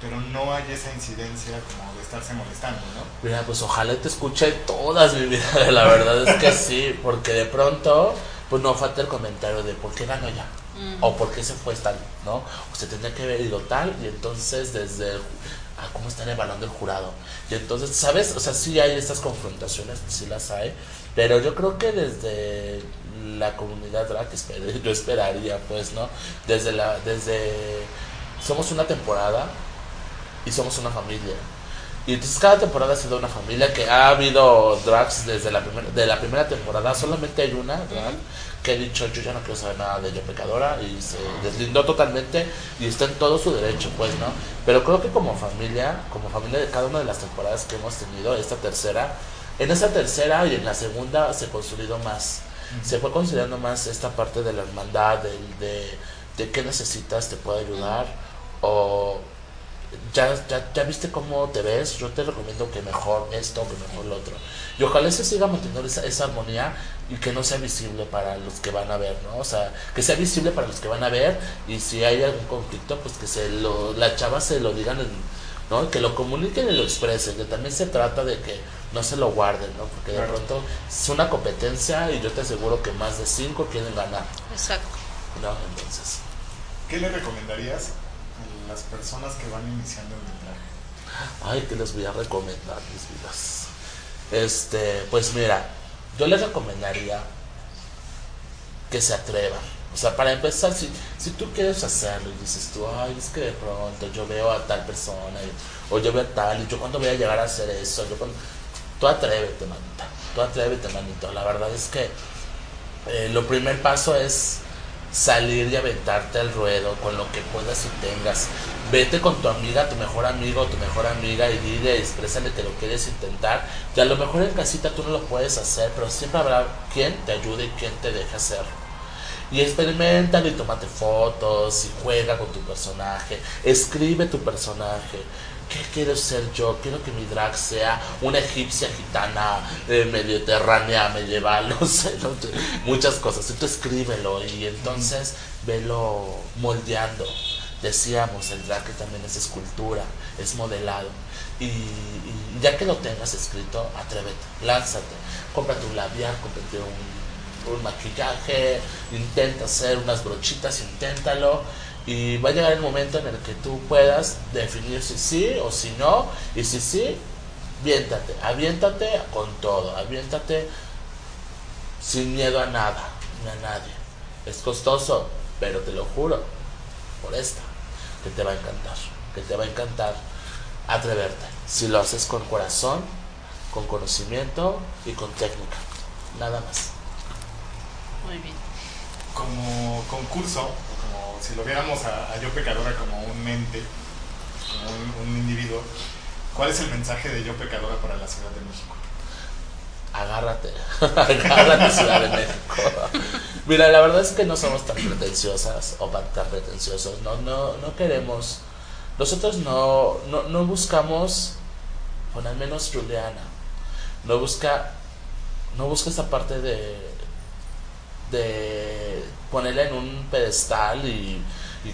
pero no hay esa incidencia como de estarse molestando, ¿no? Mira, pues ojalá te escuche todas mi vida, la verdad es que sí, porque de pronto, pues no falta el comentario de por qué ganó ya, Mm. o por qué se fue tal, ¿no? Usted tendría que haber ido tal, y entonces desde el, ah, cómo están evaluando el jurado. Y entonces, ¿sabes? O sea, sí hay estas confrontaciones, sí las hay, pero yo creo que desde la comunidad drag, yo esperaría, pues, ¿no? Desde la, desde, somos una temporada y somos una familia. Y entonces cada temporada ha sido una familia que ha habido drags desde la primera, de la primera temporada, solamente hay una drag que ha dicho yo ya no quiero saber nada de Yo Pecadora y se deslindó totalmente y está en todo su derecho, pues, ¿no? Pero creo que como familia, como familia de cada una de las temporadas que hemos tenido, esta tercera, en esta tercera y en la segunda se consolidó más. Se fue considerando más esta parte de la hermandad, del- de, de qué necesitas, te puedo ayudar, o ya, ya, ya viste cómo te ves, yo te recomiendo que mejor esto, que mejor lo otro. Y ojalá se siga manteniendo esa, esa armonía y que no sea visible para los que van a ver, ¿no? O sea, que sea visible para los que van a ver y si hay algún conflicto, pues que se lo, la chava se lo digan, en- ¿no? Que lo comuniquen y lo expresen, que también se trata de que no se lo guarden, ¿no? Porque de pronto es una competencia y yo te aseguro que más de cinco quieren ganar, Exacto. ¿no? Entonces... ¿Qué le recomendarías a las personas que van iniciando en el drag? Ay, que les voy a recomendar mis vidas. Este, pues mira, yo les recomendaría que se atrevan. O sea, para empezar, si, si tú quieres hacerlo y dices tú, ay, es que de pronto yo veo a tal persona, y- o yo veo a tal, y yo cuando voy a llegar a hacer eso, yo cuando... Tú atrévete, manita. Tú atrévete, manito. La verdad es que eh, lo primer paso es salir y aventarte al ruedo con lo que puedas y tengas. Vete con tu amiga, tu mejor amigo, tu mejor amiga y dile, exprésale que lo quieres intentar. Y a lo mejor en casita tú no lo puedes hacer, pero siempre habrá quien te ayude y quien te deje hacerlo. Y experimenta y tómate fotos y juega con tu personaje. Escribe tu personaje. ¿Qué quiero ser yo? Quiero que mi drag sea una egipcia gitana eh, mediterránea, medieval, no sé, no sé, muchas cosas. Entonces escríbelo y entonces velo moldeando. Decíamos, el drag que también es escultura, es modelado. Y, y ya que lo tengas escrito, atrévete, lánzate. Cómprate un labial, cómprate un, un maquillaje, intenta hacer unas brochitas, inténtalo. Y va a llegar el momento en el que tú puedas definir si sí o si no. Y si sí, aviéntate, aviéntate con todo, aviéntate sin miedo a nada, ni a nadie. Es costoso, pero te lo juro, por esta, que te va a encantar, que te va a encantar atreverte. Si lo haces con corazón, con conocimiento y con técnica, nada más. Muy bien. Como concurso, si lo viéramos a, Yo Pecadora como un mente, como un, individuo, ¿cuál es el mensaje de Yo Pecadora para la Ciudad de México? agárrate, agárrate Ciudad de México. Mira, la verdad es que no somos tan pretenciosas o tan pretenciosos, no, no, no queremos, nosotros no, no, no buscamos, bueno, al menos Juliana, no busca, no busca esa parte de, de ponerla en un pedestal y,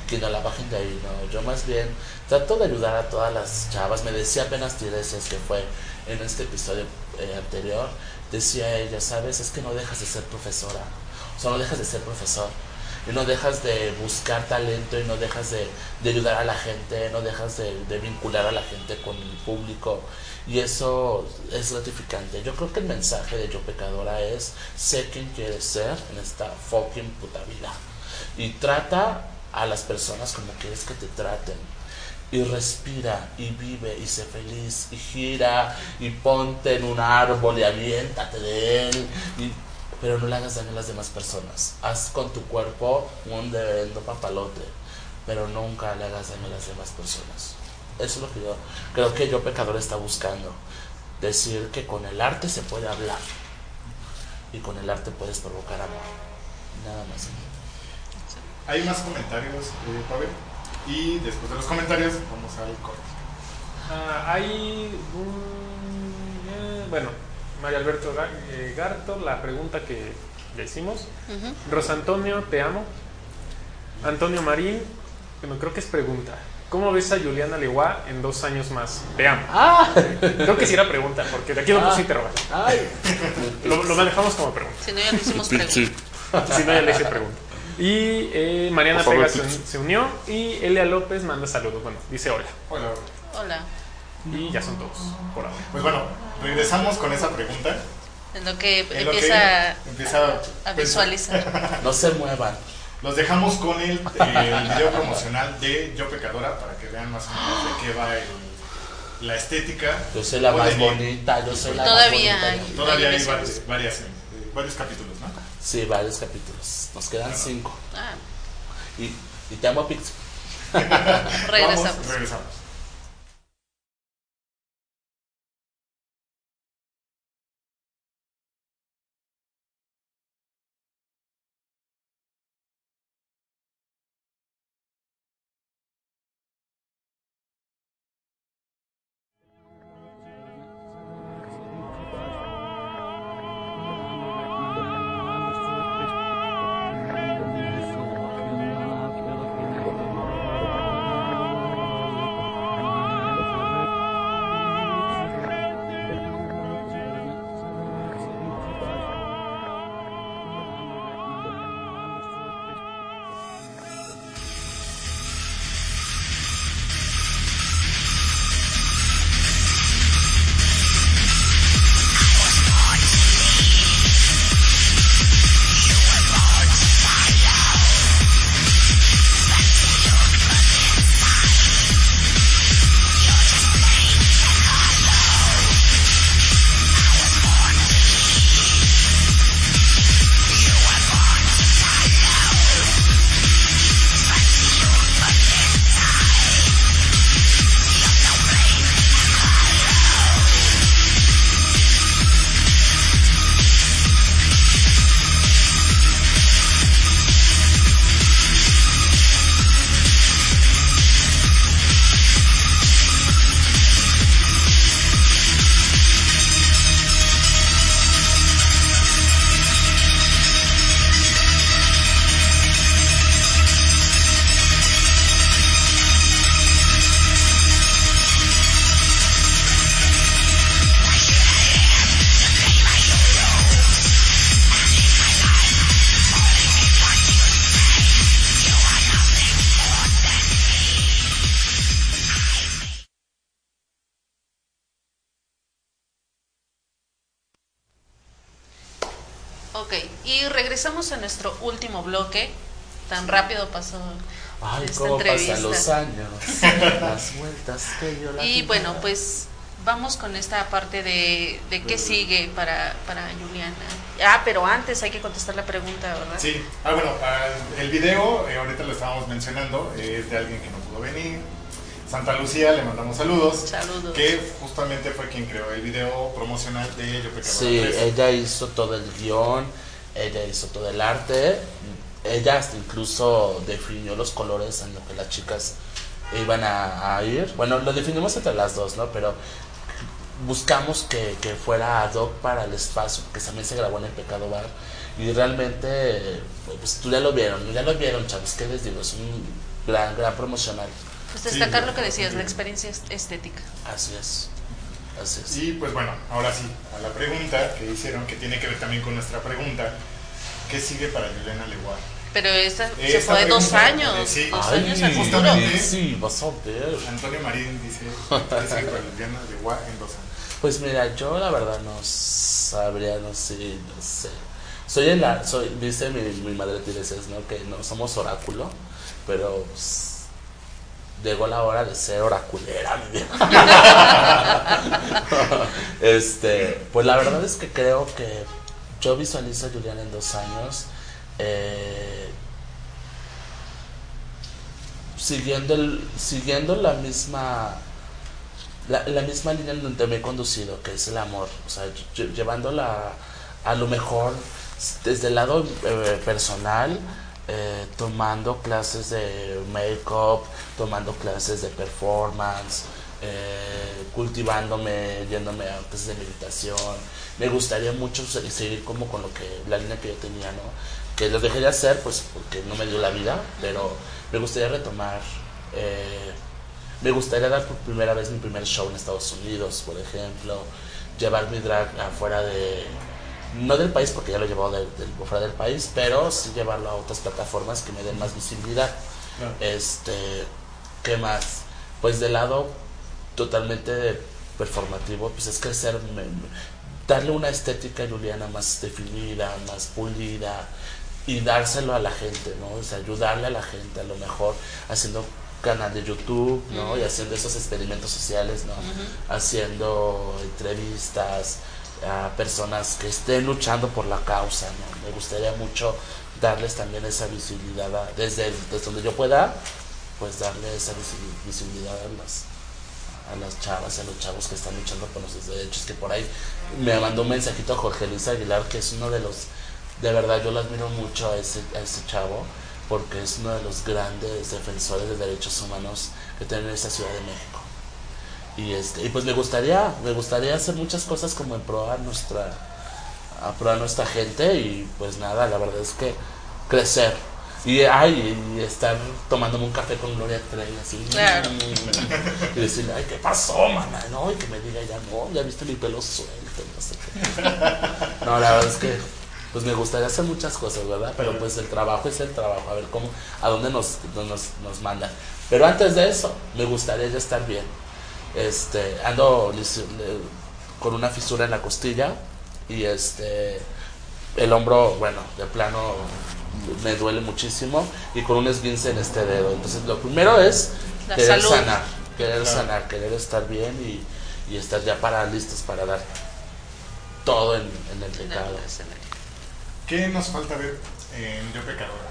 que no la bajen de ahí, no, yo más bien trato de ayudar a todas las chavas, me decía apenas Tireses que fue en este episodio eh, anterior, decía ella, sabes, es que no dejas de ser profesora, o sea, no dejas de ser profesor, y no dejas de buscar talento y no dejas de, ayudar a la gente, no dejas de, de vincular a la gente con el público, y eso es gratificante. Yo creo que el mensaje de Yo Pecadora es, sé quién quieres ser en esta fucking puta vida, y trata a las personas como quieres que te traten. Y respira y vive y sé feliz y gira y ponte en un árbol y aviéntate de él y- pero no le hagas daño a las demás personas. Haz con tu cuerpo un reverendo papalote pero nunca le hagas daño a las demás personas eso es lo que yo creo que yo pecador está buscando decir que con el arte se puede hablar y con el arte puedes provocar amor nada más Hay más comentarios, eh, Pavel, y después de los comentarios vamos al corte. Ah, hay un... eh, bueno, María Alberto eh, Garto, la pregunta que le hicimos. Rosa Antonio, te amo. Antonio Marín, bueno, creo que es pregunta. ¿Cómo ves a Juliana Leguá en dos años más? Te amo. ¡Ah! Creo que sí era pregunta, porque de aquí no Ah. puse interrogación. ¡Ay! Lo, lo manejamos como pregunta. Si no, ya le hicimos pregunta. Si no, ya le hice pregunta. Y eh, Mariana favor, Pega se, se unió y Elia López manda saludos. Bueno, dice hola. Hola. Hola. Y ya son todos por ahora. Pues bueno, regresamos con esa pregunta. En lo que En lo empieza que empieza a pensar. visualizar. No se muevan. Los dejamos con el, eh, el video promocional de Yo Pecadora para que vean más o menos de qué va el- la estética. Yo soy la más bonita, yo soy la Todavía más bonita. hay. Todavía hay Hay varios, varias, eh, varios capítulos, ¿no? Sí, varios capítulos. Nos quedan cinco. Ah, Y, y te amo, Pix. regresamos. Vamos, regresamos. Bloque. Tan rápido pasó Ay, esta cómo entrevista. pasan los años. Las vueltas que yo la Y bueno, pues vamos con esta parte de, de qué sigue para, para Juliana. Ah, pero antes hay que contestar la pregunta, ¿verdad? Sí, ah, bueno, ah, el video, eh, ahorita lo estábamos mencionando, eh, es de alguien que no pudo venir. Santa Lucía, le mandamos saludos. Saludos. Que justamente fue quien creó el video promocional de Yo Pecadora Sí, 3. ella hizo todo el guion, ella hizo todo el arte, ella hasta incluso definió los colores en lo que las chicas iban a, a ir. Bueno, lo definimos entre las dos, ¿no? Pero buscamos que, que fuera ad hoc para el espacio, que también se grabó en el Pecado Bar. Y realmente, pues tú ya lo vieron, ya lo vieron, chavos, ¿qué les digo? Es un gran, gran promocional. Pues destacar sí, lo que decías, la experiencia est- estética. Así es. Así es. Y pues bueno, ahora sí, a la pregunta que hicieron, que tiene que ver también con nuestra pregunta, ¿qué sigue para Juliana Leguar? Pero esta se fue de dos pregunta, años. eh, sí. Dos Ay, años al futuro. justamente. sí, vas a ver. Antonio Marín dice, ¿qué sigue para Juliana Leguar en dos años? Pues mira, yo la verdad no sabría, no sé, no sé. Soy el, ar- soy, dice mi, mi madre Tireses, ¿no? Que no somos oráculo, pero pues, llegó la hora de ser oraculera, este, pues la verdad es que creo que yo visualizo a Julián en dos años. eh, siguiendo el, siguiendo la misma la, misma línea en donde me he conducido, que es el amor, o sea, lle- llevándola a lo mejor desde el lado eh, personal, eh, tomando clases de make-up, tomando clases de performance, eh, cultivándome, yéndome a clases de meditación. Me gustaría mucho se- seguir como con lo que, la línea que yo tenía, ¿no? Que lo dejé de hacer, pues porque no me dio la vida, pero me gustaría retomar. eh, me gustaría dar por primera vez mi primer show en Estados Unidos, por ejemplo. Llevar mi drag afuera de. No del país, porque ya lo he llevado fuera del país, pero sí llevarlo a otras plataformas que me den más visibilidad. Este. ¿Qué más? Pues del lado totalmente performativo, pues es crecer, me- darle una estética a Juliana más definida, más pulida y dárselo a la gente, ¿no? O sea, ayudarle a la gente a lo mejor haciendo canal de YouTube, ¿no? Y haciendo esos experimentos sociales, ¿no? Haciendo entrevistas a personas que estén luchando por la causa, ¿no? Me gustaría mucho darles también esa visibilidad a- desde, desde donde yo pueda, pues darle esa visi- visibilidad a las, a las chavas y a los chavos que están luchando por nuestros derechos, que por ahí me mandó un mensajito Jorge Luis Aguilar, que es uno de los, de verdad yo lo admiro mucho a ese, a ese chavo, porque es uno de los grandes defensores de derechos humanos que tiene esta Ciudad de México. Y, este, y pues me gustaría, me gustaría hacer muchas cosas como en pro a nuestra, a pro a nuestra gente y pues nada, la verdad es que crecer. Y, ay, y estar tomándome un café con Gloria Trevi así. Claro. Y decirle, ay, ¿qué pasó, mamá? No, y que me diga, ya no, ya viste mi pelo suelto, no sé qué. No, la verdad es que pues me gustaría hacer muchas cosas, ¿verdad? Pero pues el trabajo es el trabajo, a ver cómo, a dónde nos, nos, nos mandan. Pero antes de eso, me gustaría ya estar bien. Este, ando con una fisura en la costilla y este, el hombro, bueno, de plano me duele muchísimo y con un esguince en este dedo. Entonces, lo primero es La querer salud. sanar, querer sanar, querer estar bien y, y estar ya para listos para dar todo en, en el En el pecado. escenario. ¿Qué nos falta ver en Yo Pecadora?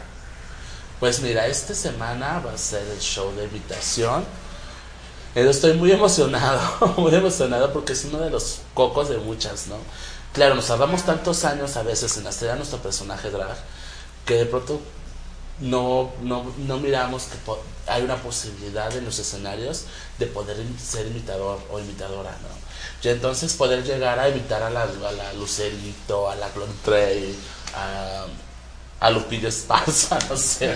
Pues mira, esta semana va a ser el show de invitación. Estoy muy emocionado, muy emocionado porque es uno de los cocos de muchas, ¿no? Claro, nos tardamos tantos años a veces en hacer a nuestro personaje drag que de pronto no, no, no miramos que hay una posibilidad en los escenarios de poder ser imitador o imitadora, ¿no? Y entonces poder llegar a imitar a la, a la Lucerito, a la Trevi, a, a Lupillo Esparza, no sé,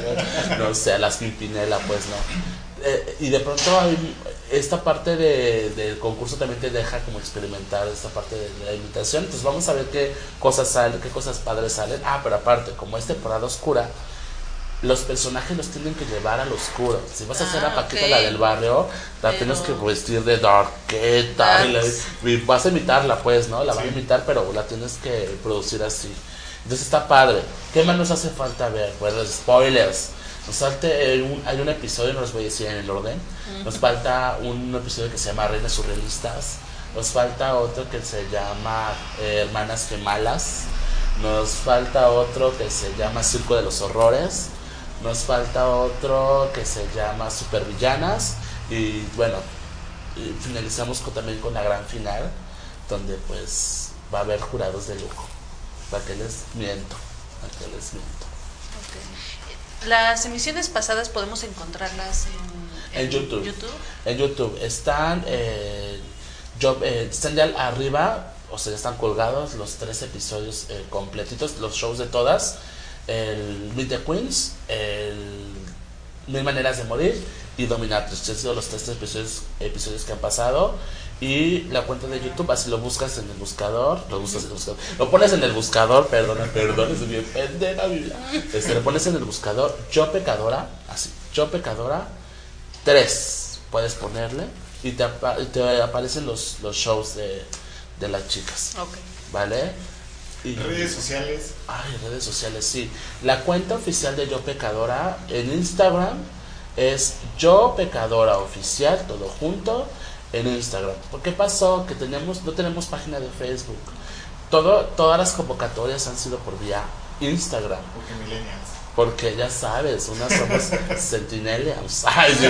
no, sé, a las Pimpinela, pues no. Eh, y de pronto hay- esta parte de- del concurso también te deja como experimentar esta parte de la imitación. Entonces vamos a ver qué cosas salen, qué cosas padres salen. Ah, pero aparte, como es temporada oscura, los personajes los tienen que llevar al oscuro. Si vas a hacer Ah, a Paquita la del barrio, la Pero- tienes que vestir de darketa y, la- Darks. y vas a imitarla, pues, ¿no? La vas a Sí. imitar, pero la tienes que producir así. Entonces está padre. ¿Qué más nos hace falta ver? Pues los spoilers. Nos falta un- hay un episodio, no los voy a decir en el orden. Nos falta un episodio que se llama Reinas Surrealistas. Nos falta otro que se llama eh, Hermanas Gemalas. Nos falta otro que se llama Circo de los Horrores. Nos falta otro que se llama Supervillanas. Y bueno, finalizamos con- también con la gran final, donde pues va a haber jurados de lujo. ¿Para que les miento? ¿Para que les miento? Ok. Las emisiones pasadas podemos encontrarlas en, En YouTube. YouTube. En YouTube están, eh, yo- eh, están ya arriba, o sea, están colgados los tres episodios eh, completitos, los shows de todas. El Meet the Queens, el Mil Maneras de Morir y Dominatrix. Han sido los tres episodios, episodios que han pasado. Y la cuenta de YouTube, así lo buscas en el buscador, lo buscas en el buscador, lo pones en el buscador, perdona, perdona, es bien vida. Este, lo pones en el buscador, yo pecadora, así, yo pecadora, tres puedes ponerle y te, apa- y te aparecen los, los shows de, de las chicas, Ok. ¿vale? Y, Redes sociales. Ay, redes sociales, sí. La cuenta oficial de Yo Pecadora en Instagram es Yo Pecadora Oficial, todo junto, en Instagram. ¿Por qué pasó? Que tenemos, no tenemos página de Facebook. Todo, todas las convocatorias han sido por vía Instagram. Porque millennials. Porque ya sabes, unas somos sí.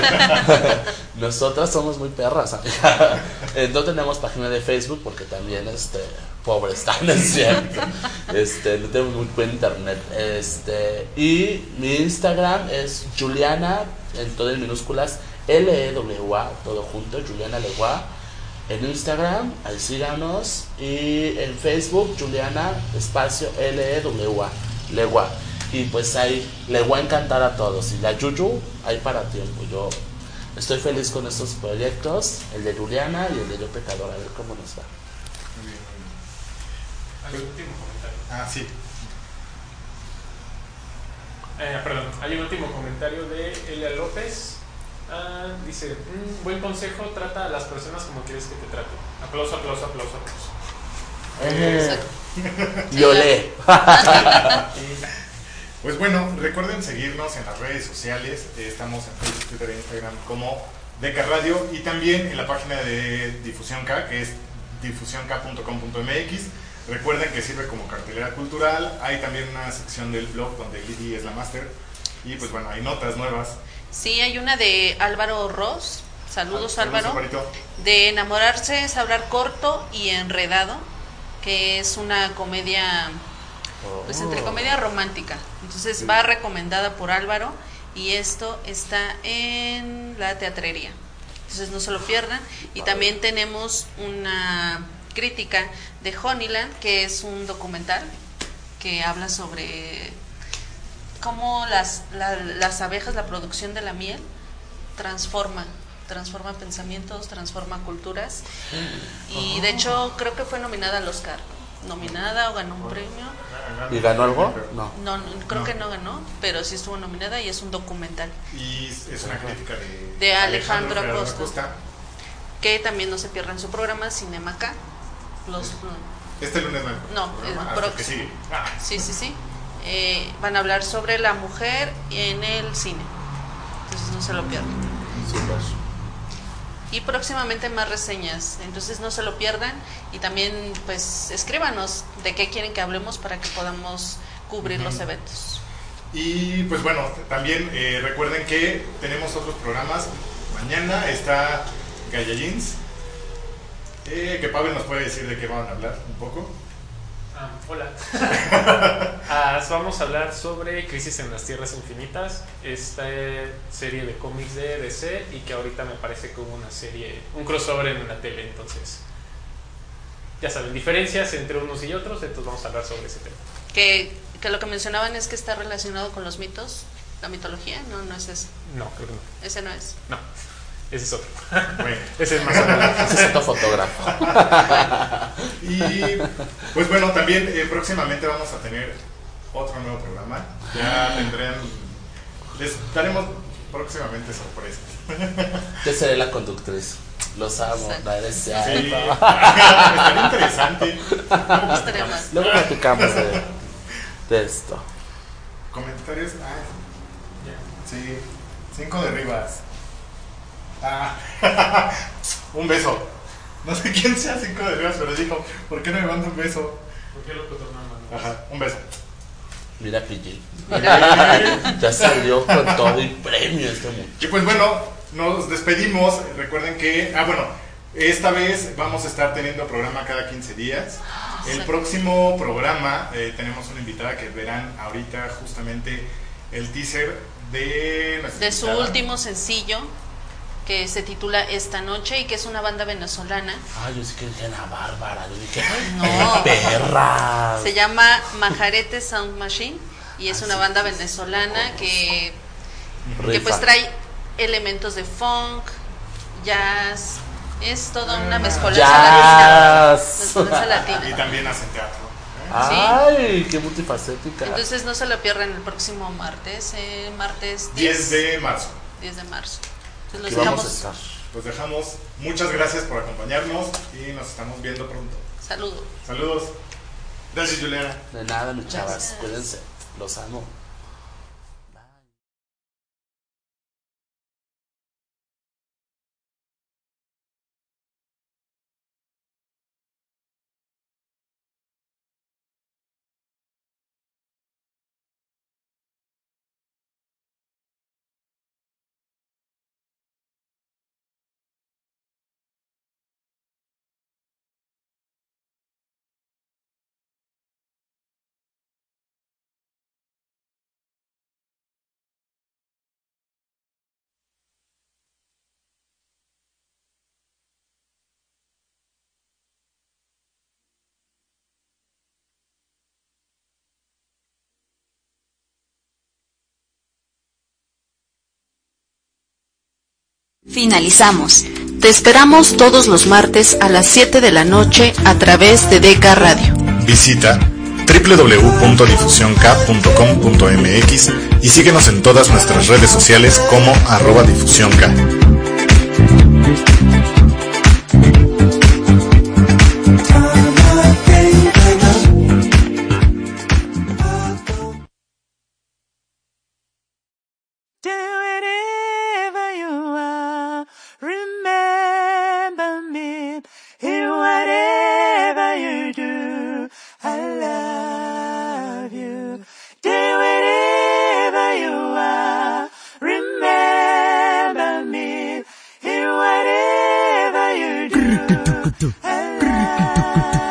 Nosotras somos muy perras, amiga. Eh, No tenemos página de Facebook porque también, este, pobre están, es cierto. Este, no tenemos muy buen internet. Este, y mi Instagram es Juliana, en todas minúsculas, L-E-W-A, todo junto, Juliana Legua. En Instagram, ahí síganos. Y en Facebook, Juliana, espacio L-E-W-A, Legua. Y pues ahí, le voy a encantar a todos. Y la Yuyu, ahí para tiempo. Yo estoy feliz con estos proyectos, el de Juliana y el de Yo Pecador, a ver cómo nos va. Muy bien, muy bien. Hay un último comentario. Ah, sí. Eh, perdón, hay un último comentario de Elia López. Ah, dice, "Un buen consejo, trata a las personas como quieres que te traten. Aplauso, aplauso, aplauso, aplauso. Eh, Violé. Pues bueno, recuerden seguirnos en las redes sociales. Estamos en Facebook, Twitter e Instagram como Deca Radio y también en la página de Difusión K, que es difusionk.com.mx. Recuerden que sirve como cartelera cultural. Hay también una sección del blog donde Lidi es la máster. Y pues bueno, hay notas nuevas. Sí, hay una de Álvaro Ross. Saludos, Ah, Álvaro. De enamorarse es hablar corto y enredado, que es una comedia, pues entre comedia romántica. Entonces Sí. va recomendada por Álvaro y esto está en la teatrería. Entonces no se lo pierdan. Y también tenemos una crítica de Honeyland, que es un documental que habla sobre cómo las, la- las abejas, la producción de la miel, transforma, transforma pensamientos, transforma culturas. Y de hecho creo que fue nominada al Oscar. Nominada o ganó un premio. ¿Y ganó algo? No. No, no, creo No. que no ganó, pero sí estuvo nominada y es un documental Y es una crítica de, De Alejandro Ferrero Acosta. que también no se pierda en su programa Cinema K. Los, Este lunes no. No, el próximo. que sigue. Ah, sí, sí, sí. Eh, van a hablar sobre la mujer en el cine. Entonces no se lo pierdan. Súper. Y próximamente más reseñas. Entonces no se lo pierdan. Y también pues escríbanos de qué quieren que hablemos para que podamos cubrir los eventos. Y pues bueno, también eh, recuerden que tenemos otros programas. Mañana está Gaya Jeans. Eh, que Pavel nos puede decir de qué van a hablar un poco. Ah, hola. Ah, vamos a hablar sobre Crisis en las Tierras Infinitas, esta eh, serie de cómics de DC y que ahorita me parece que hubo una serie, un crossover en la tele, entonces ya saben, diferencias entre unos y otros, entonces vamos a hablar sobre ese tema. Que, que lo que mencionaban es que está relacionado con los mitos, la mitología. No, no es eso. No, creo que no. Ese no es. No, ese es otro. Bueno, Ese es más. Ese es otro fotógrafo. y pues bueno, también eh, próximamente vamos a tener otro nuevo programa. Ya tendrán. Les daremos próximamente sorpresas. Yo seré la conductriz. Los amo. No eres Sí, estaría interesante. Luego platicamos de, de esto. Comentarios. Ah, sí, cinco derribas. Ah, un beso. No sé quién sea cinco derribas, pero dijo, ¿por qué no me manda un beso? ¿Por qué lo tornamos? Ajá, un beso. Mira, PG. ya salió con todo y premio este muchacho. Y pues bueno, nos despedimos. Recuerden que, ah, bueno, esta vez vamos a estar teniendo programa cada 15 días. El próximo programa eh, tenemos una invitada que verán ahorita justamente el teaser de De su invitada. último sencillo, que se titula Esta Noche y que es una banda venezolana. Ay, yo sí que dije la bárbara. Yo dije, No. perra. Se llama Majarete Sound Machine y es Ah, una sí, banda sí, sí. venezolana que, que pues trae elementos de funk, jazz, es toda una mezcolanza latina. Jazz. Mezcolanza Y latina. también hacen teatro. ¿eh? Ay, qué multifacética. Entonces no se lo pierdan el próximo martes, eh, martes 10 de marzo. 10 de marzo. Entonces Aquí los vamos a dejamos. estar. Los dejamos. Muchas gracias por acompañarnos y nos estamos viendo pronto. Saludos. Saludos. Gracias, Juliana. De nada, mis chavas. Gracias. Cuídense. Los amo. Finalizamos. Te esperamos todos los martes a las 7 de la noche a través de DK Radio. Visita www.difusionk.com.mx y síguenos en todas nuestras redes sociales como arroba difusionk. Hello.